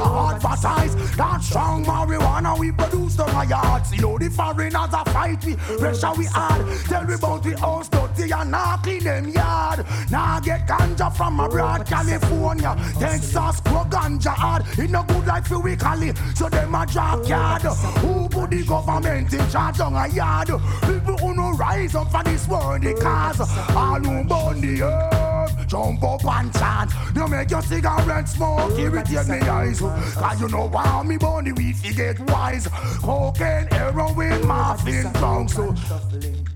advertise. That strong marijuana we produce on my yard. See how the foreigners are fight we, pressure we hard. Tell me about the house dirty and not clean them yard. Now get ganja from abroad, California, Texas, grow ganja hard. It no good like for we cali, so them a drop yard. Who put the government in charge on a yard? People who no rise up for this world, the cause all who burn the earth, jump up and chant. No make your cigarette smoke, irritate me eyes. Cause you know why me weed, you get wise. Cocaine, heroin, morphine, drugs.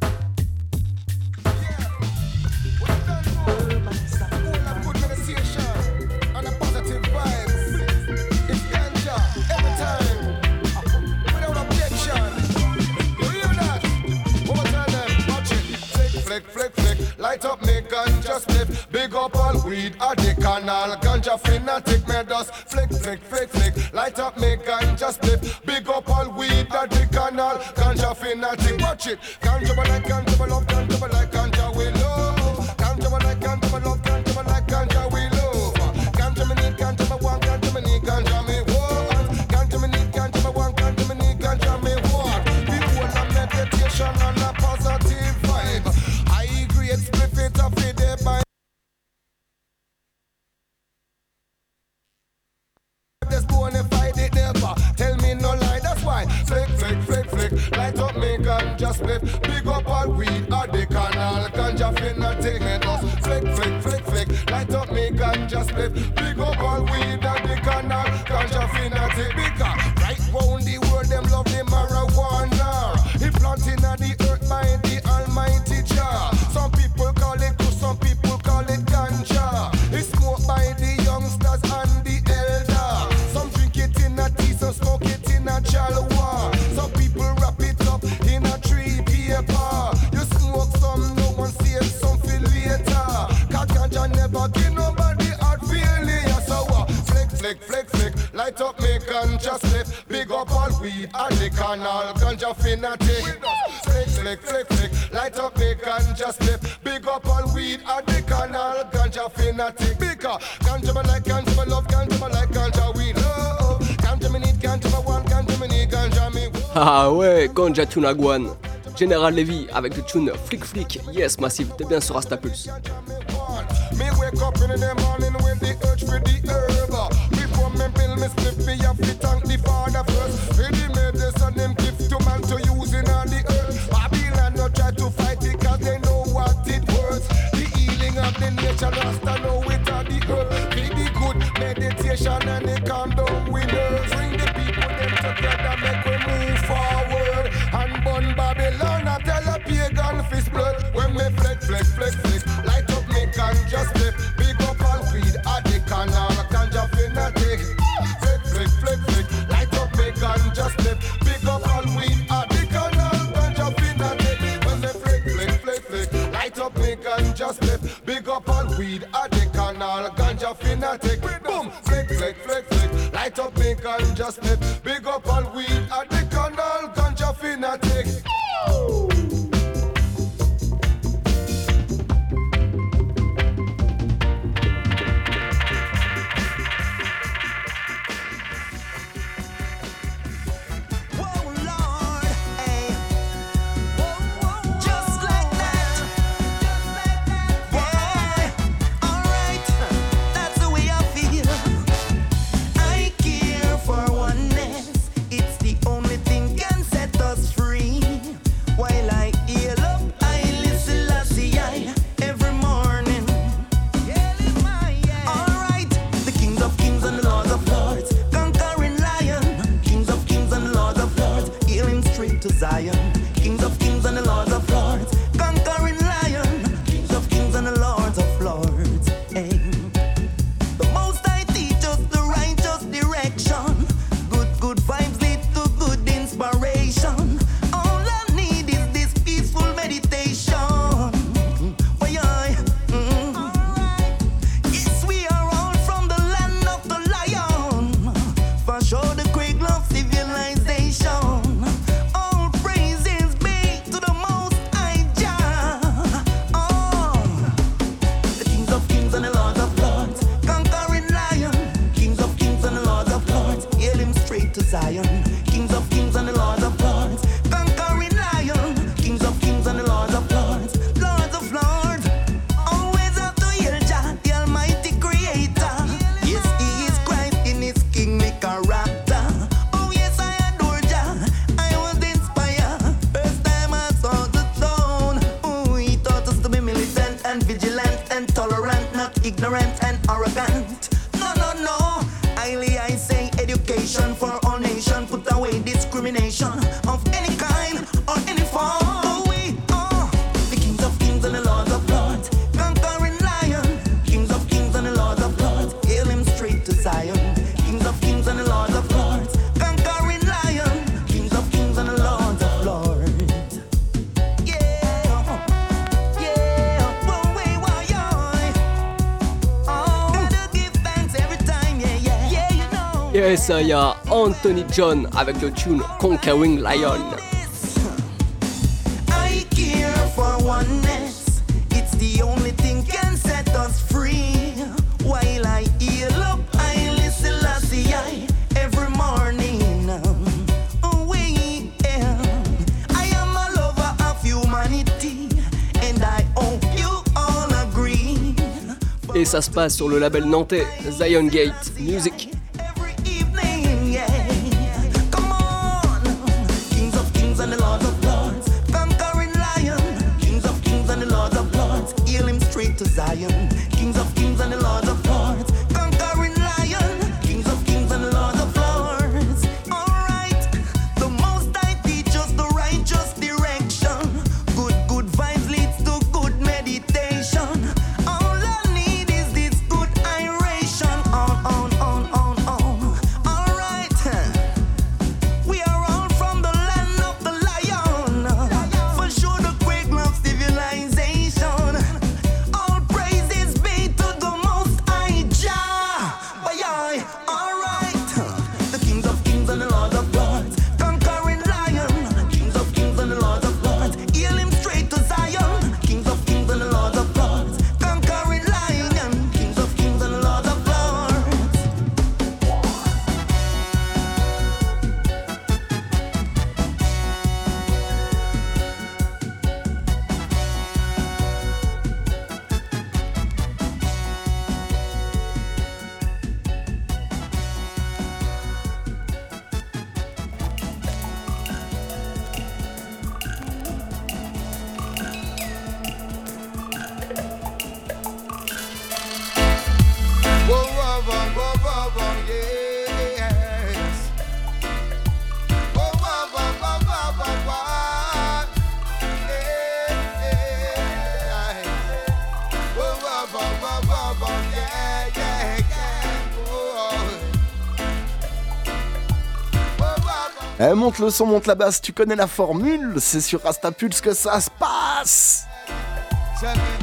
Up all weed addict and all ganja fanatic. Me dust Flick, flick, flick, flick, light up me ganja spliff Big up all weed addict and all ganja fanatic. Watch it, ganja but like ganja but love ganja but like Smith. Big up on weed at the canal. Ganja finna thing and us. Flick, flick, flick, flick. Light up me ganja spliff. Big up on weed at the canal. Ganja finna thing. Because spliff. Big up all weed and all ganja fanatic. Flick, flick, flick, flick. Light up the ganja spliff. Big up all weed and all ganja fanatic. Bigger ganja me like ganja me love ganja me like ganja we love. Ganja me need ganja me want ganja me need ganja me. Ah ouais, Ganja Tunagwan. General Levy avec le tune Flick Flick. Yes, Massive, t'es bien sur Astapulse. Me wake up in the morning with the urge for the herb. Me me split, me have to thank the Father first. For the medicine him give to man to use in on the earth. Babylon no try to fight it 'cause they know what it worth. The healing of the nation, Rasta know it on the earth. Be the good meditation and the calm down winners. Bring the people them together, make we move forward. And burn Babylon, I tell a pagan fist blood. When we flex, flex, flex, flex, fanatic. Boom, flick, flick, flick, flick, light up me ganja slip. Straight Anthony John avec le tune Conquering Lion. I care for oneness. It's the only thing can set us free. While I heal up, I listen lassie every morning. Wait, yeah. I am a lover of humanity, and I hope you all agree. Et ça se passe sur le label nantais Zion Gate Music. Eh, monte le son, monte la basse, tu connais la formule, c'est sur Rastapulse que ça se passe. Salut.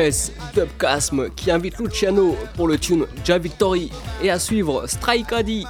Yes, Dubcasm qui invite Luciano pour le tune Ja Victory. Et à suivre Strike Addy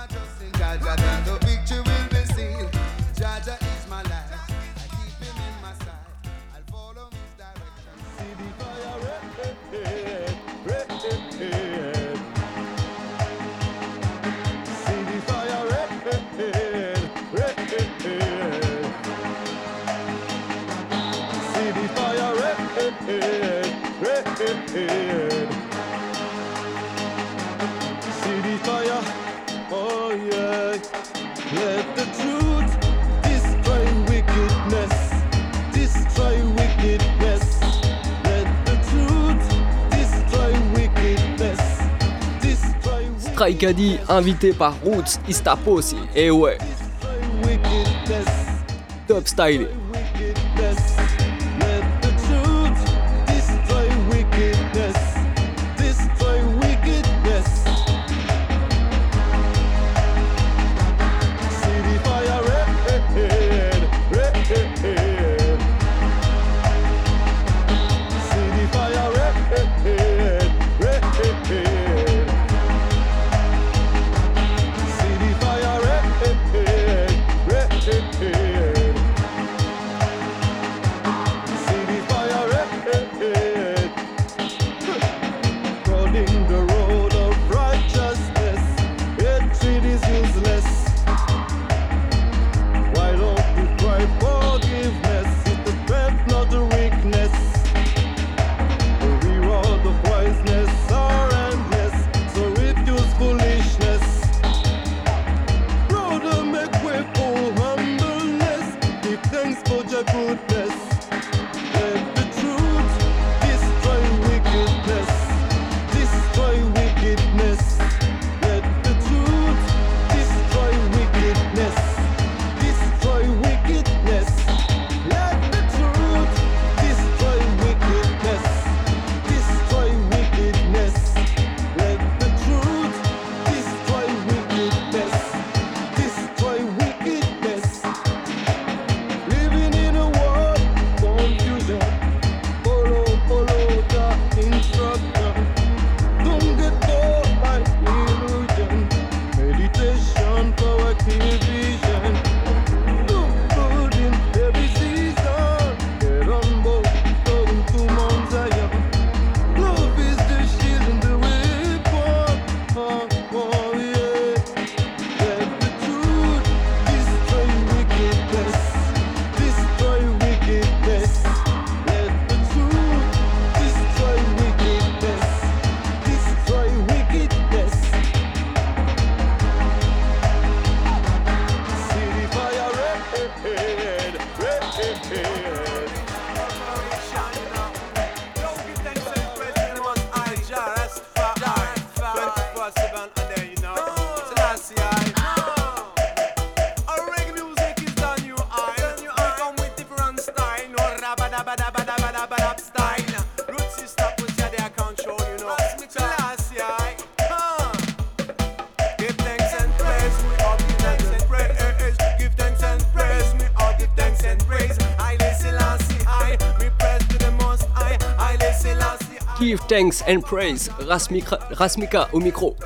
Invité par Roots Istapos. Et eh ouais, top style. Thanks and Praise, Rasmika, Rasmika au micro.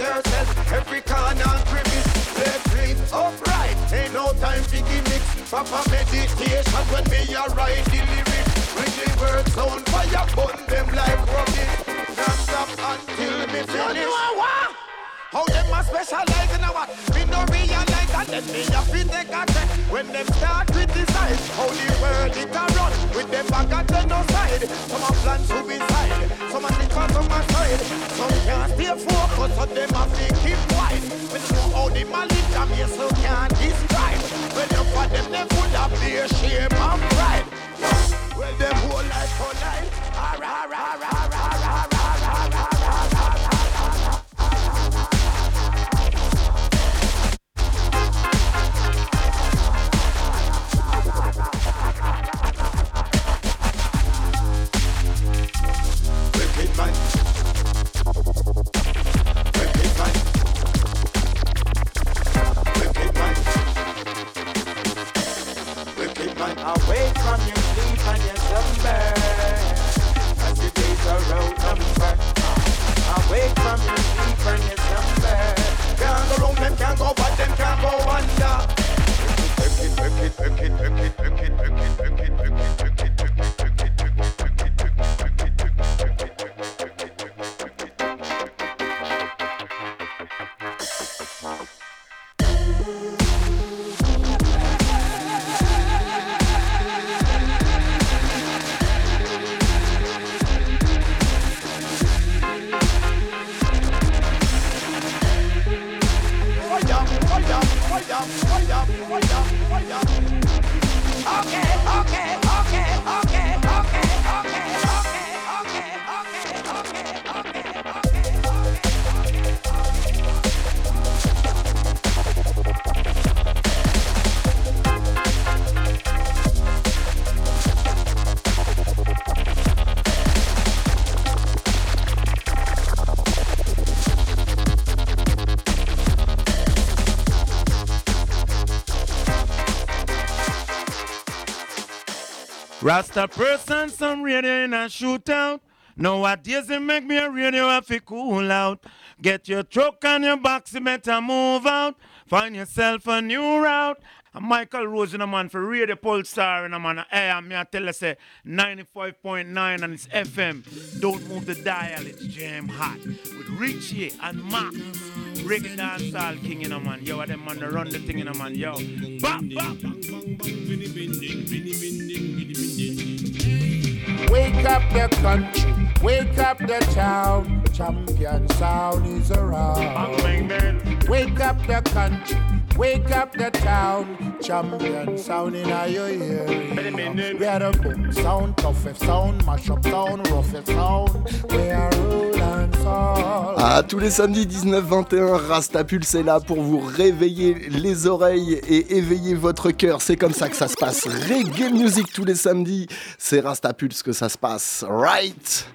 yourself every corner and crevice. Play clean, upright, ain't no time for gimmicks. Papa meditation when me a write the lyrics. When the words on fire, burn them like rubbish. Not stop until me finish. How them a specialize in a what? Me no realize and then me a fi take a check When them start criticize how the world it a run. With them back at genocide Some a plan suicide Some a think on some a side. Some can't stay focused so them a fi keep quiet Me know how the malice a me so can't describe. When you for them they full of their shame and pride. Well them whole life for life. Alright, alright, alright, alright, alright Pick it, pick it, pick it, pick it, pick it, pick it, pick it, pick it, pick it. Rasta person, some radio in a shootout. Nowadays it make me a radio have to cool out. Get your truck and your box, you better move out. Find yourself a new route. And Michael Rose in a man for Radio Pulsar in a man. Hey, I'm here tell you say 95.9 and it's FM. Don't move the dial, it's jam hot. With Richie and Max. Reggae dancehall king in a man. Yo, them man run the thing in a man. Yo. Bop, bop. Wake up the country, wake up the town. Champion sound is around. Wake up the country, wake up the town. Champion sound in your ear. We are the boom sound, toughest sound, mash up sound, roughest sound. We are roll and soul. Ah, tous les samedis 19-21, Rastapulse est là pour vous réveiller les oreilles et éveiller votre cœur. C'est comme ça que ça se passe. Reggae music tous les samedis, c'est Rastapulse que ça se passe. Right?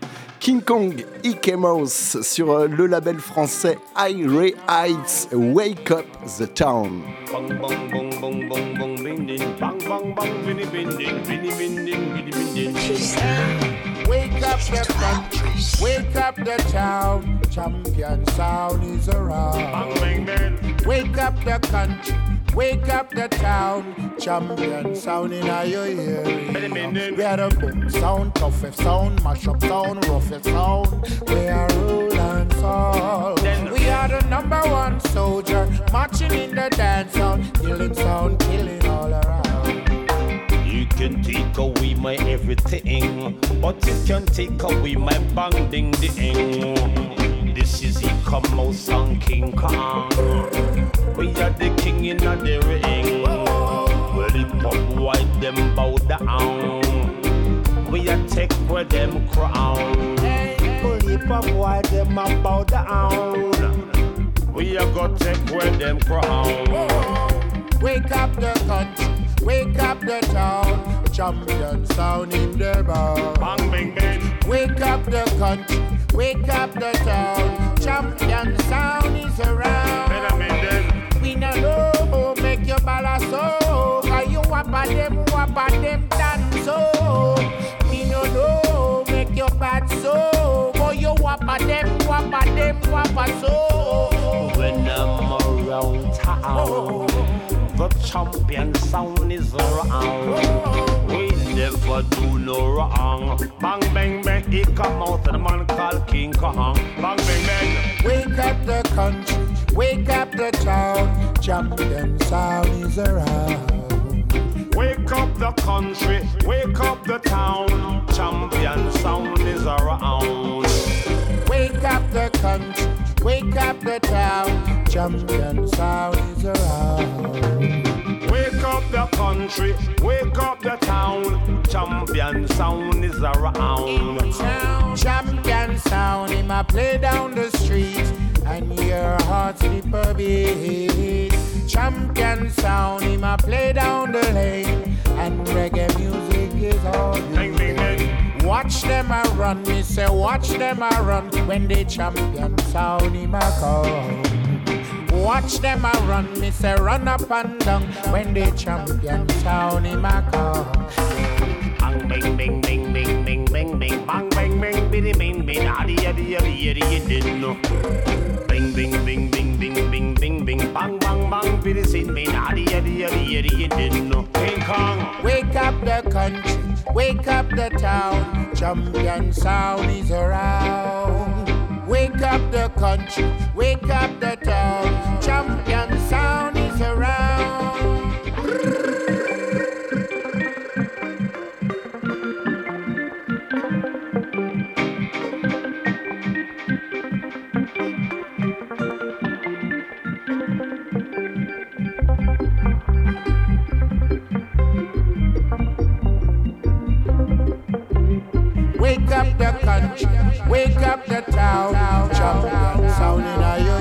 King Kong Ike Mouse sur euh, le label français I Ray Heights Wake Up the Town. Wake up the country, wake up the town, champion sound is around. Wake up the country. Wake up the town. Champion sound in your ear. We are the boom sound, toughest sound, mash up sound, roughest sound. We are roll and soul. We are the number one soldier, marching in the dance sound, killing sound, killing all around. You can take away my everything, but you can take away my bang ding ding. This is out song King Kong. We are the king in the ring. Well, the pop white them bow down. We are take where them crown. Pull pop white them bow down. We are go take where them crown. Wake up the country, wake up the town. Champion sound in the bar. Bang bang bang. Wake up the country, wake up the town. Champion sound is around. We no know, make your ballast so. Oh. Cause you wappa them, wappa them dance oh? so. We no know, make your bad so. Boy, you wappa them, wappa them, wappa so. When I'm around town, the champion sound is around. Oh, we never do no wrong. Bang bang bang, he come out and the man called King Kong. Bang bang bang. Wake up the country, wake up the town. Champion sound is around. Wake up the country, wake up the town. Champion sound is around. Wake up the country, wake up the town. Champion sound is around. Wake up the country, wake up the town. Champion sound is around. Champion sound, him a play down the street, and your heart skip a beat. Champion sound, him a play down the lane, and reggae music is all you need. Watch them a run, me say watch them a run when the champion sound him a come. Watch them a run, me say run up and down when the champion sound him a come. Bang bing bing bing bing bing bing bing bang bang bang biddy bing bing adi adi you didn't know. Bing bing bing bing bing bing bing bing bang bang bang biddy sin bing adi adi you didn't know. King Kong, wake up the country, wake up the town. Champion sound is around. Wake up the country, wake up the town. Champion sound is around. Wake up the town. Champion sound in your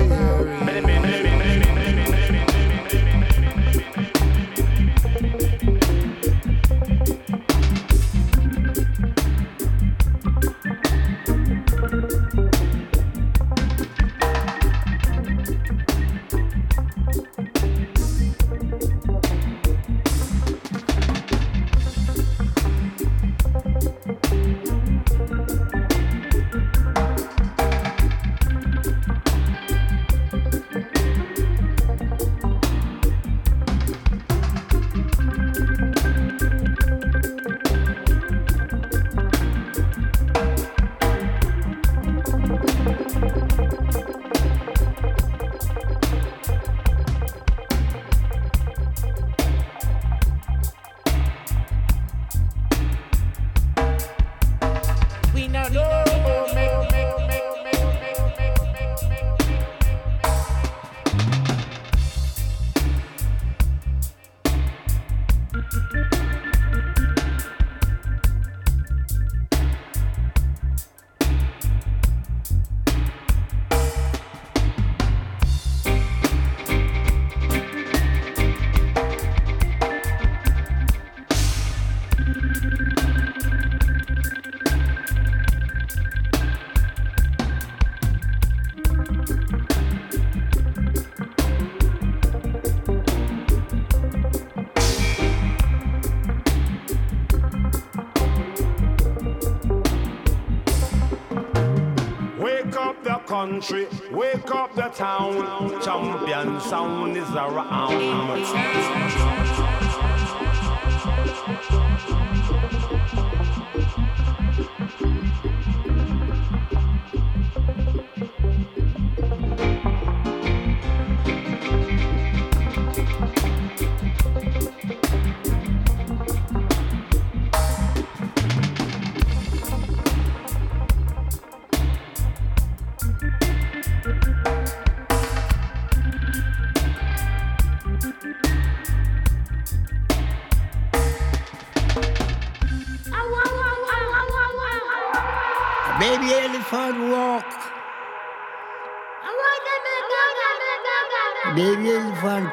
wake up the town. Champion sound is around.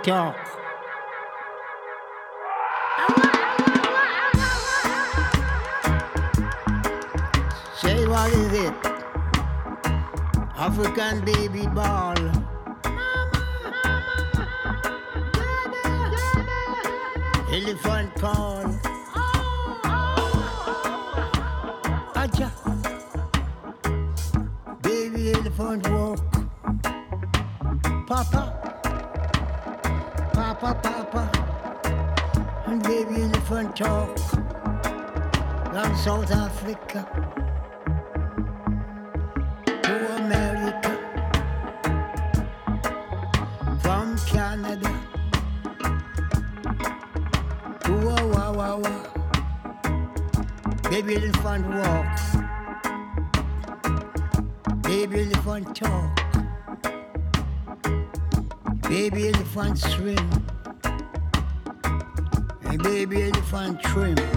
Talk. Say what is it? African baby ball. South Africa to America. From Canada to Wawawa. Baby elephant walk. Baby elephant talk. Baby elephant swim. And baby elephant trim.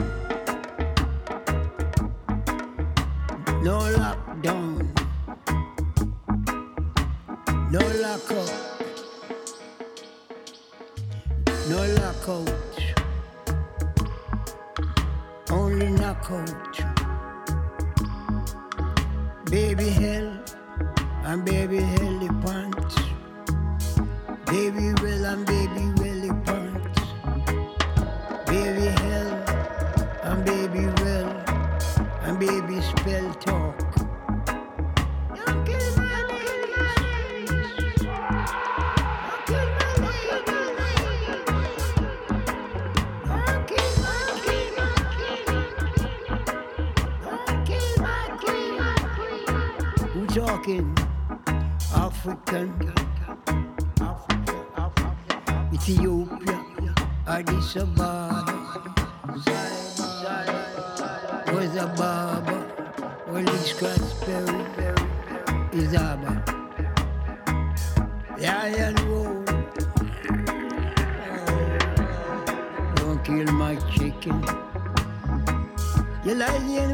African, African, Ethiopia, Addis Ababa, was a barber, well, it's The iron road, don't kill my chicken. You like the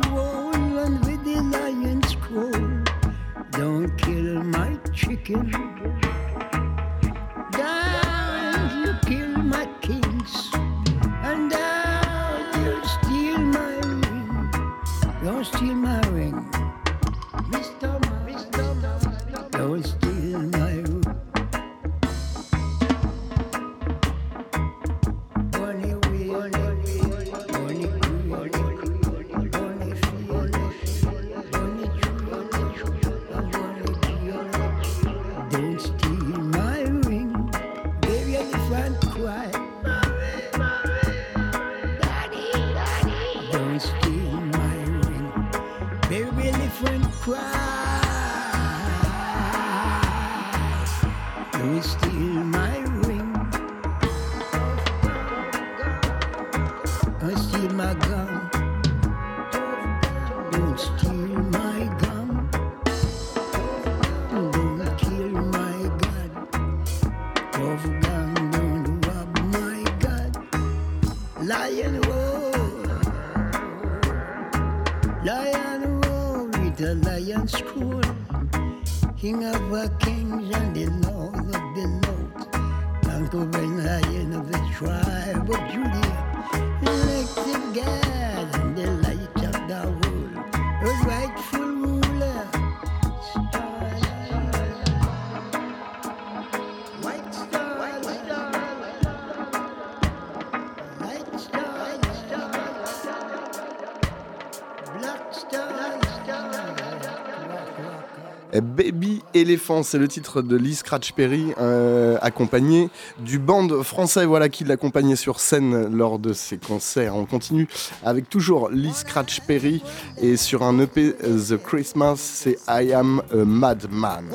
Éléphant, c'est le titre de Lee Scratch Perry, euh, accompagné du band français voilà, qui l'accompagnait sur scène lors de ses concerts. On continue avec toujours Lee Scratch Perry et sur un EP The Christmas, c'est I Am a Madman.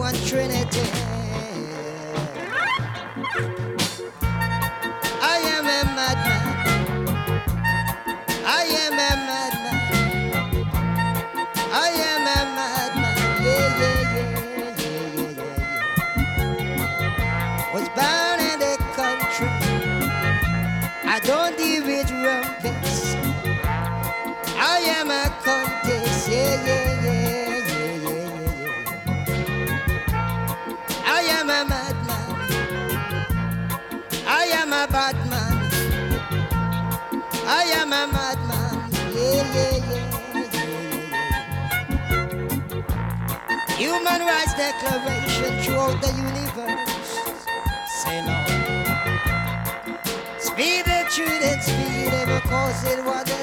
One declaration to all the universe. Say no. Speed it, shoot it, speed it, because it was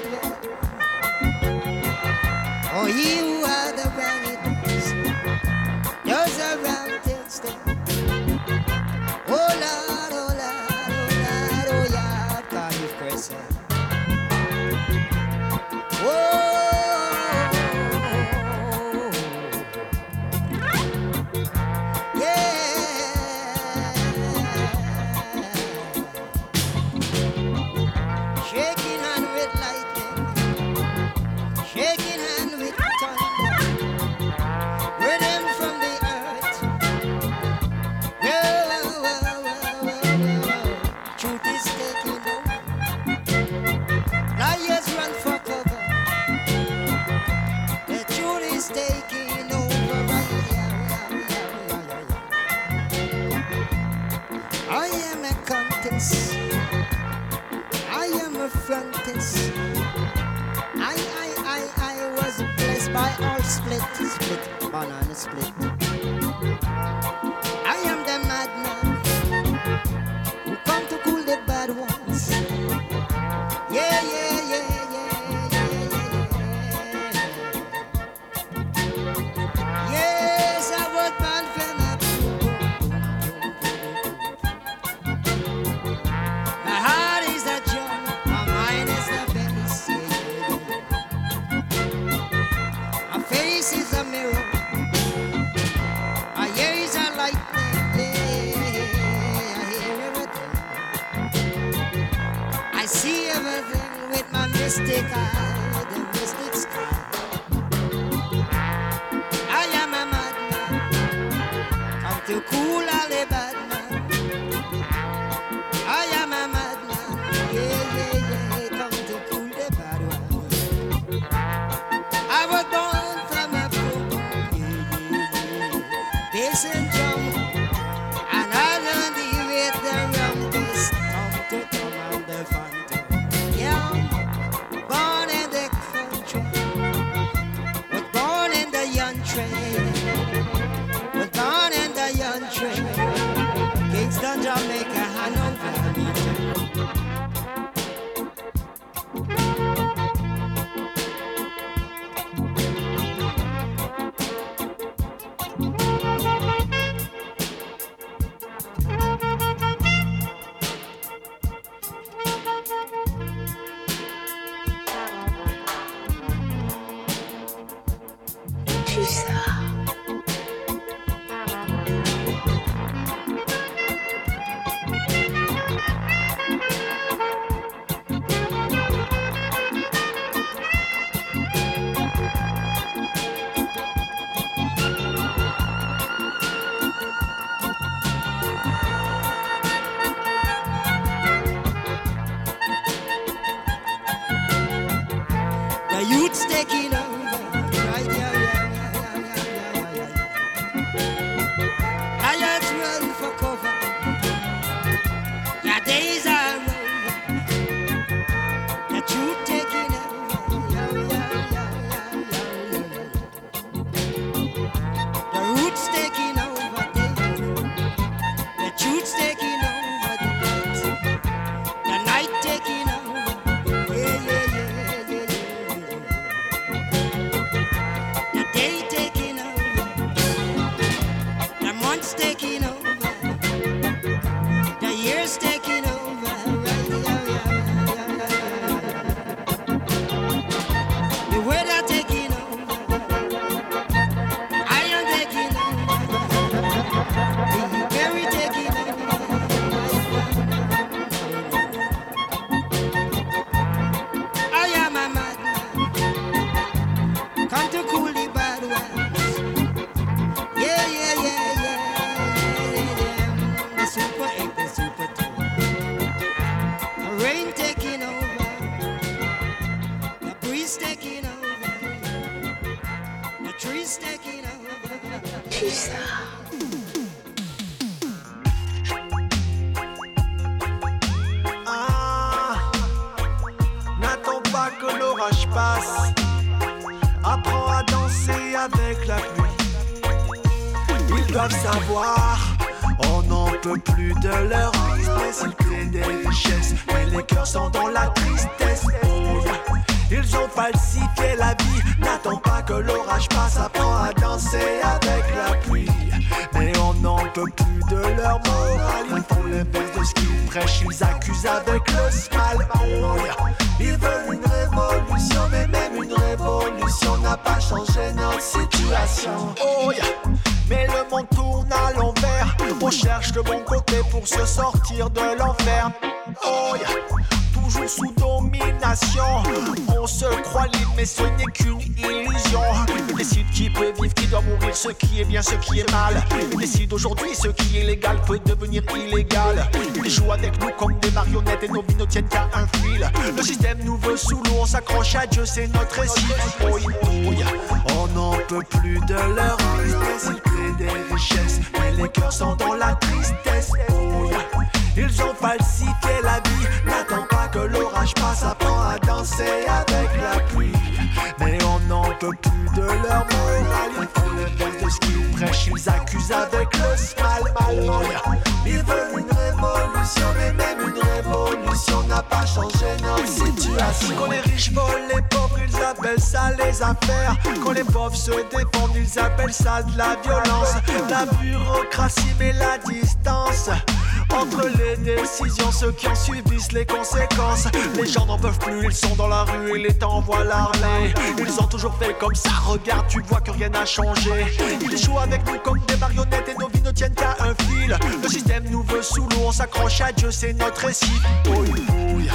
il est en voie l'armée. Ils ont toujours fait comme ça, regarde, tu vois que rien n'a changé. Ils jouent avec nous comme des marionnettes et nos vies ne tiennent qu'à un fil. Le système nous veut sous l'eau, on s'accroche à Dieu, c'est notre récit. Oh, bouille,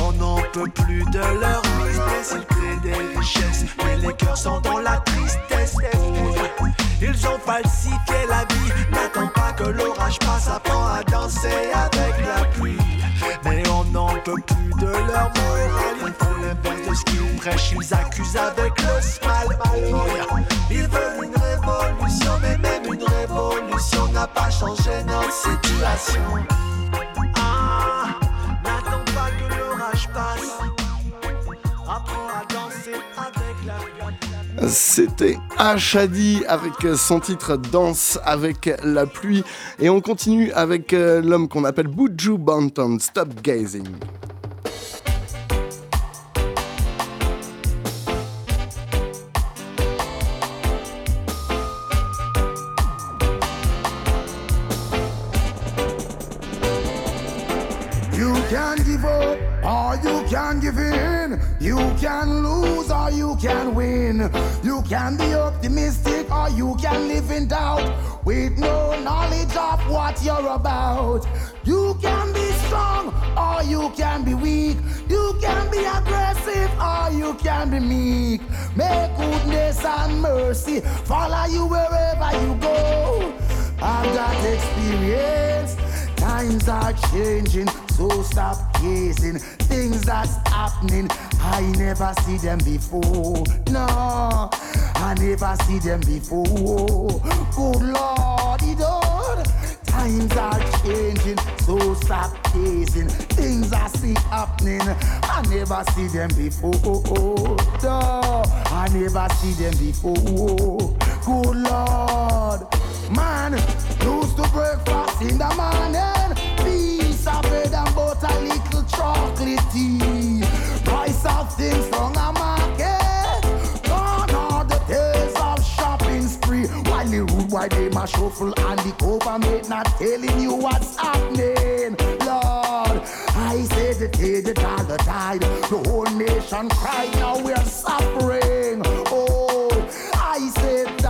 on n'en peut plus de leur tristesse. Ils créent des richesses, mais les cœurs sont dans la tristesse. Bouille, ils ont falsifié la vie, n'attends pas que l'orage passe, apprends à danser avec la peut plus de leur morale, ils font l'inverse de ce qu'ils prêchent, ils accusent avec le smile. Ils veulent une révolution, mais même une révolution n'a pas changé notre situation. Ah, n'attends pas que l'orage passe. Apprends à danser avec la pluie. C'était Ashadi avec son titre Danse avec la pluie. Et on continue avec euh, l'homme qu'on appelle Buju Banton, Stop Gazing. You can give up or you can give in. You can lose or you can win. You can be optimistic or you can live in doubt with no knowledge of what you're about. You can be strong or you can be weak. You can be aggressive or you can be meek. May goodness and mercy follow you wherever you go. I've got experience. Times are changing, so stop gazing. Things that's happening, I never see them before. No, I never see them before. Good Lord, Lord. Times are changing, so stop gazing. Things I see happening, I never see them before. No, I never see them before. Good Lord, man, used to breakfast in the morning. Butter, little chocolate tea. Price of things from market. Gone the of shopping spree. While the rude shuffle and the not telling you what's happening. Lord, I say the day the dollar died. The whole nation cried, now we're suffering. Oh,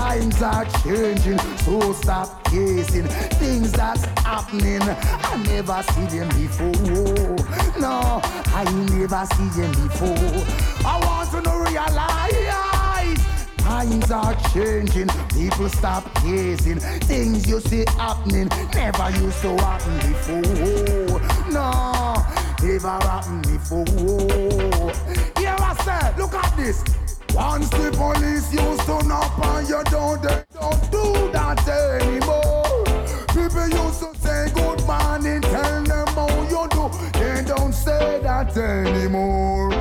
times are changing, so stop gazing. Things that's happening, I never see them before. No, I never see them before. I want to know realize. Times are changing, people stop gazing. Things you see happening never used to happen before. No, never happened before. Here I say, look at this. Once the police used to knock on your door, they don't do that anymore. People used to say good morning, tell them how you do. They don't say that anymore.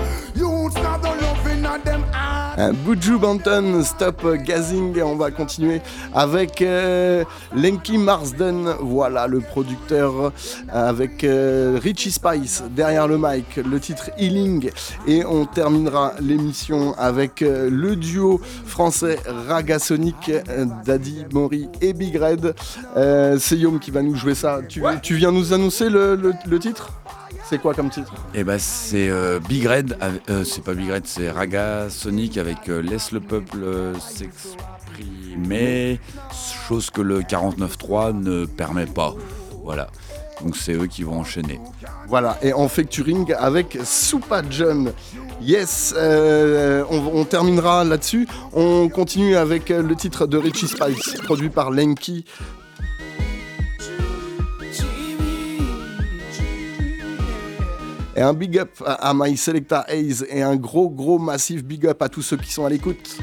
Buju Banton, Stop Gazing. Et on va continuer avec euh, Lenky Marsden. Voilà le producteur euh, avec euh, Richie Spice derrière le mic. Le titre Healing. Et on terminera l'émission avec euh, le duo français Ragasonic, euh, Daddy Mori et Big Red. Euh, C'est Yom qui va nous jouer ça. Tu, tu viens nous annoncer le, le- le titre? C'est quoi comme titre? Et bah c'est euh, Big Red, euh, c'est pas Big Red, c'est Raga Sonic avec euh, Laisse le peuple s'exprimer, chose que le 49.3 ne permet pas. Voilà. Donc c'est eux qui vont enchaîner. Voilà, et en featuring avec Soupa John. Yes, euh, on, on terminera là-dessus. On continue avec le titre de Richie Spice, produit par Lenky. Et un big up à, My Selecta et un gros gros massif big up à tous ceux qui sont à l'écoute.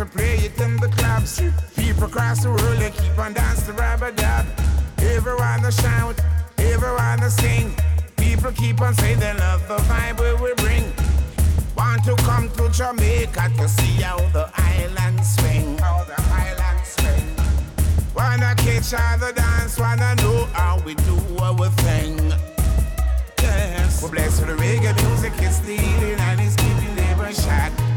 Or play it in the clubs. People across the world, they keep on dancing the rubber dub. Everyone to shout, everyone to sing. People keep on saying they love the vibe we will bring. Want to come to Jamaica to see how the island swing. How the island swing. Wanna catch all the dance, wanna know how we do our thing. Yes, we're blessed with the reggae music, it's the and it's keeping never shot.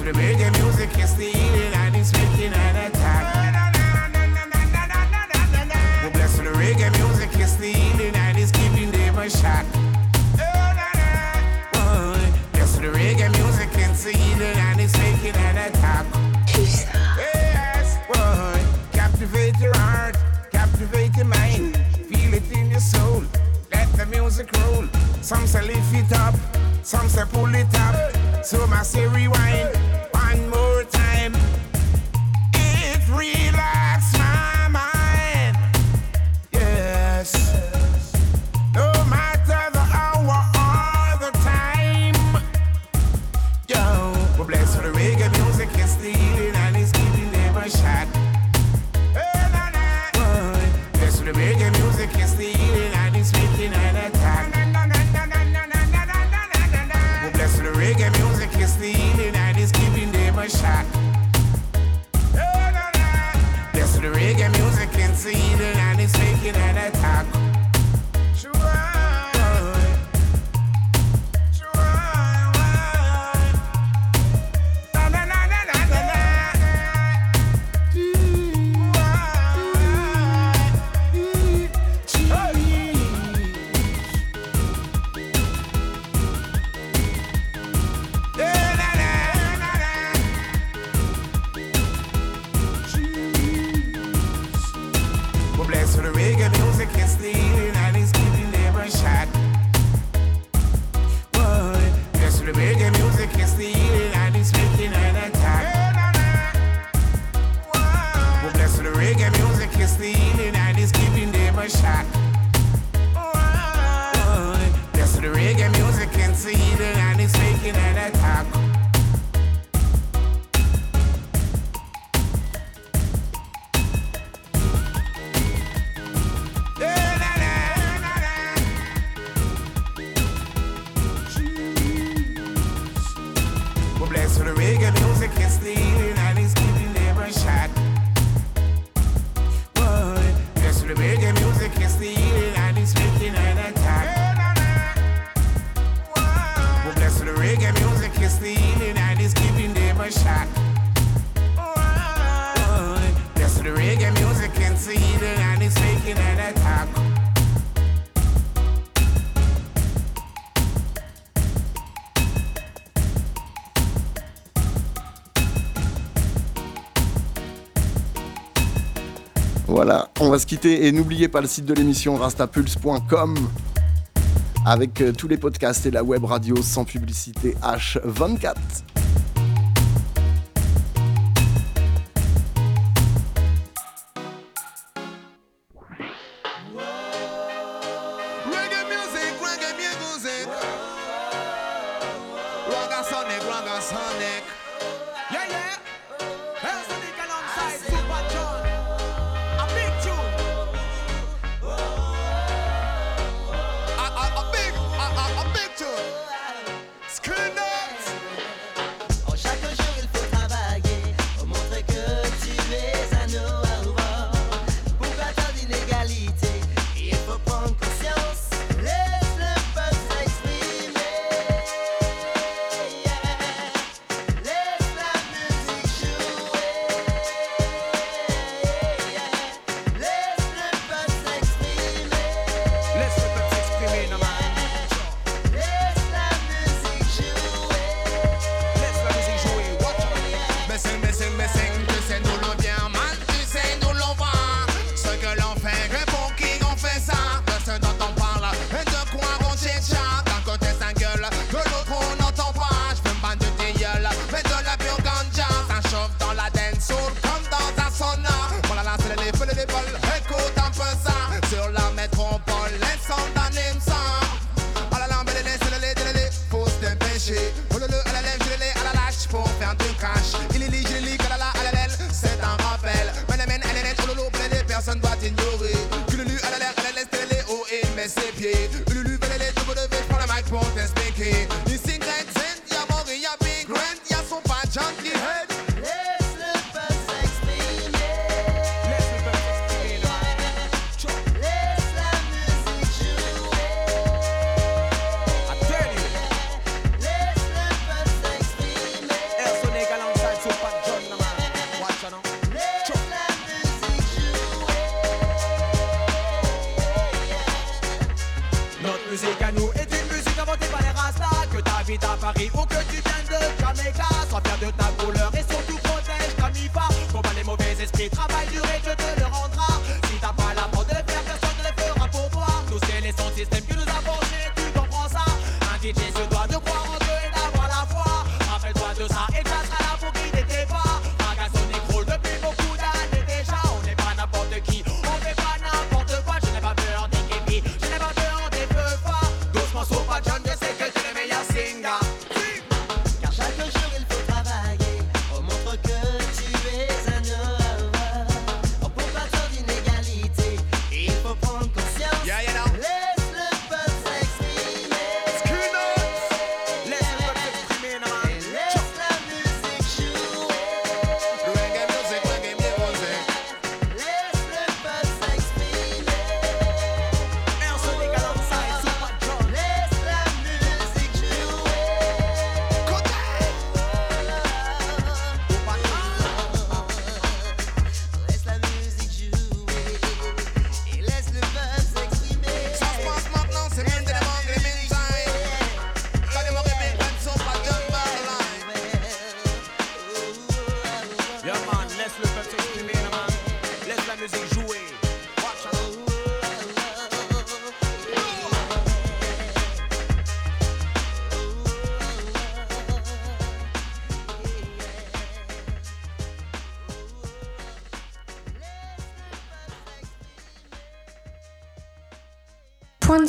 The reggae music is the healing and it's making an attack. We bless the reggae music is the healing and it's giving them a shot. Oh, the reggae music is the and it's making an attack. Yes, boy. Captivate your heart, captivate your mind music rule. Some say lift it up, some say pull it up. So I say rewind one more time. It's real. et n'oubliez pas le site de l'émission rastapulse.com avec euh, tous les podcasts et la web radio sans publicité H24.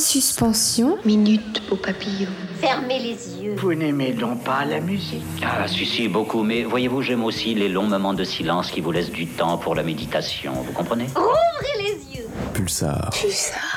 suspension. Minute au papillon. Fermez les yeux. Vous n'aimez donc pas la musique? Ah, si, beaucoup, mais voyez-vous, j'aime aussi les longs moments de silence qui vous laissent du temps pour la méditation, vous comprenez? Rouvrez les yeux Pulsar. Pulsar.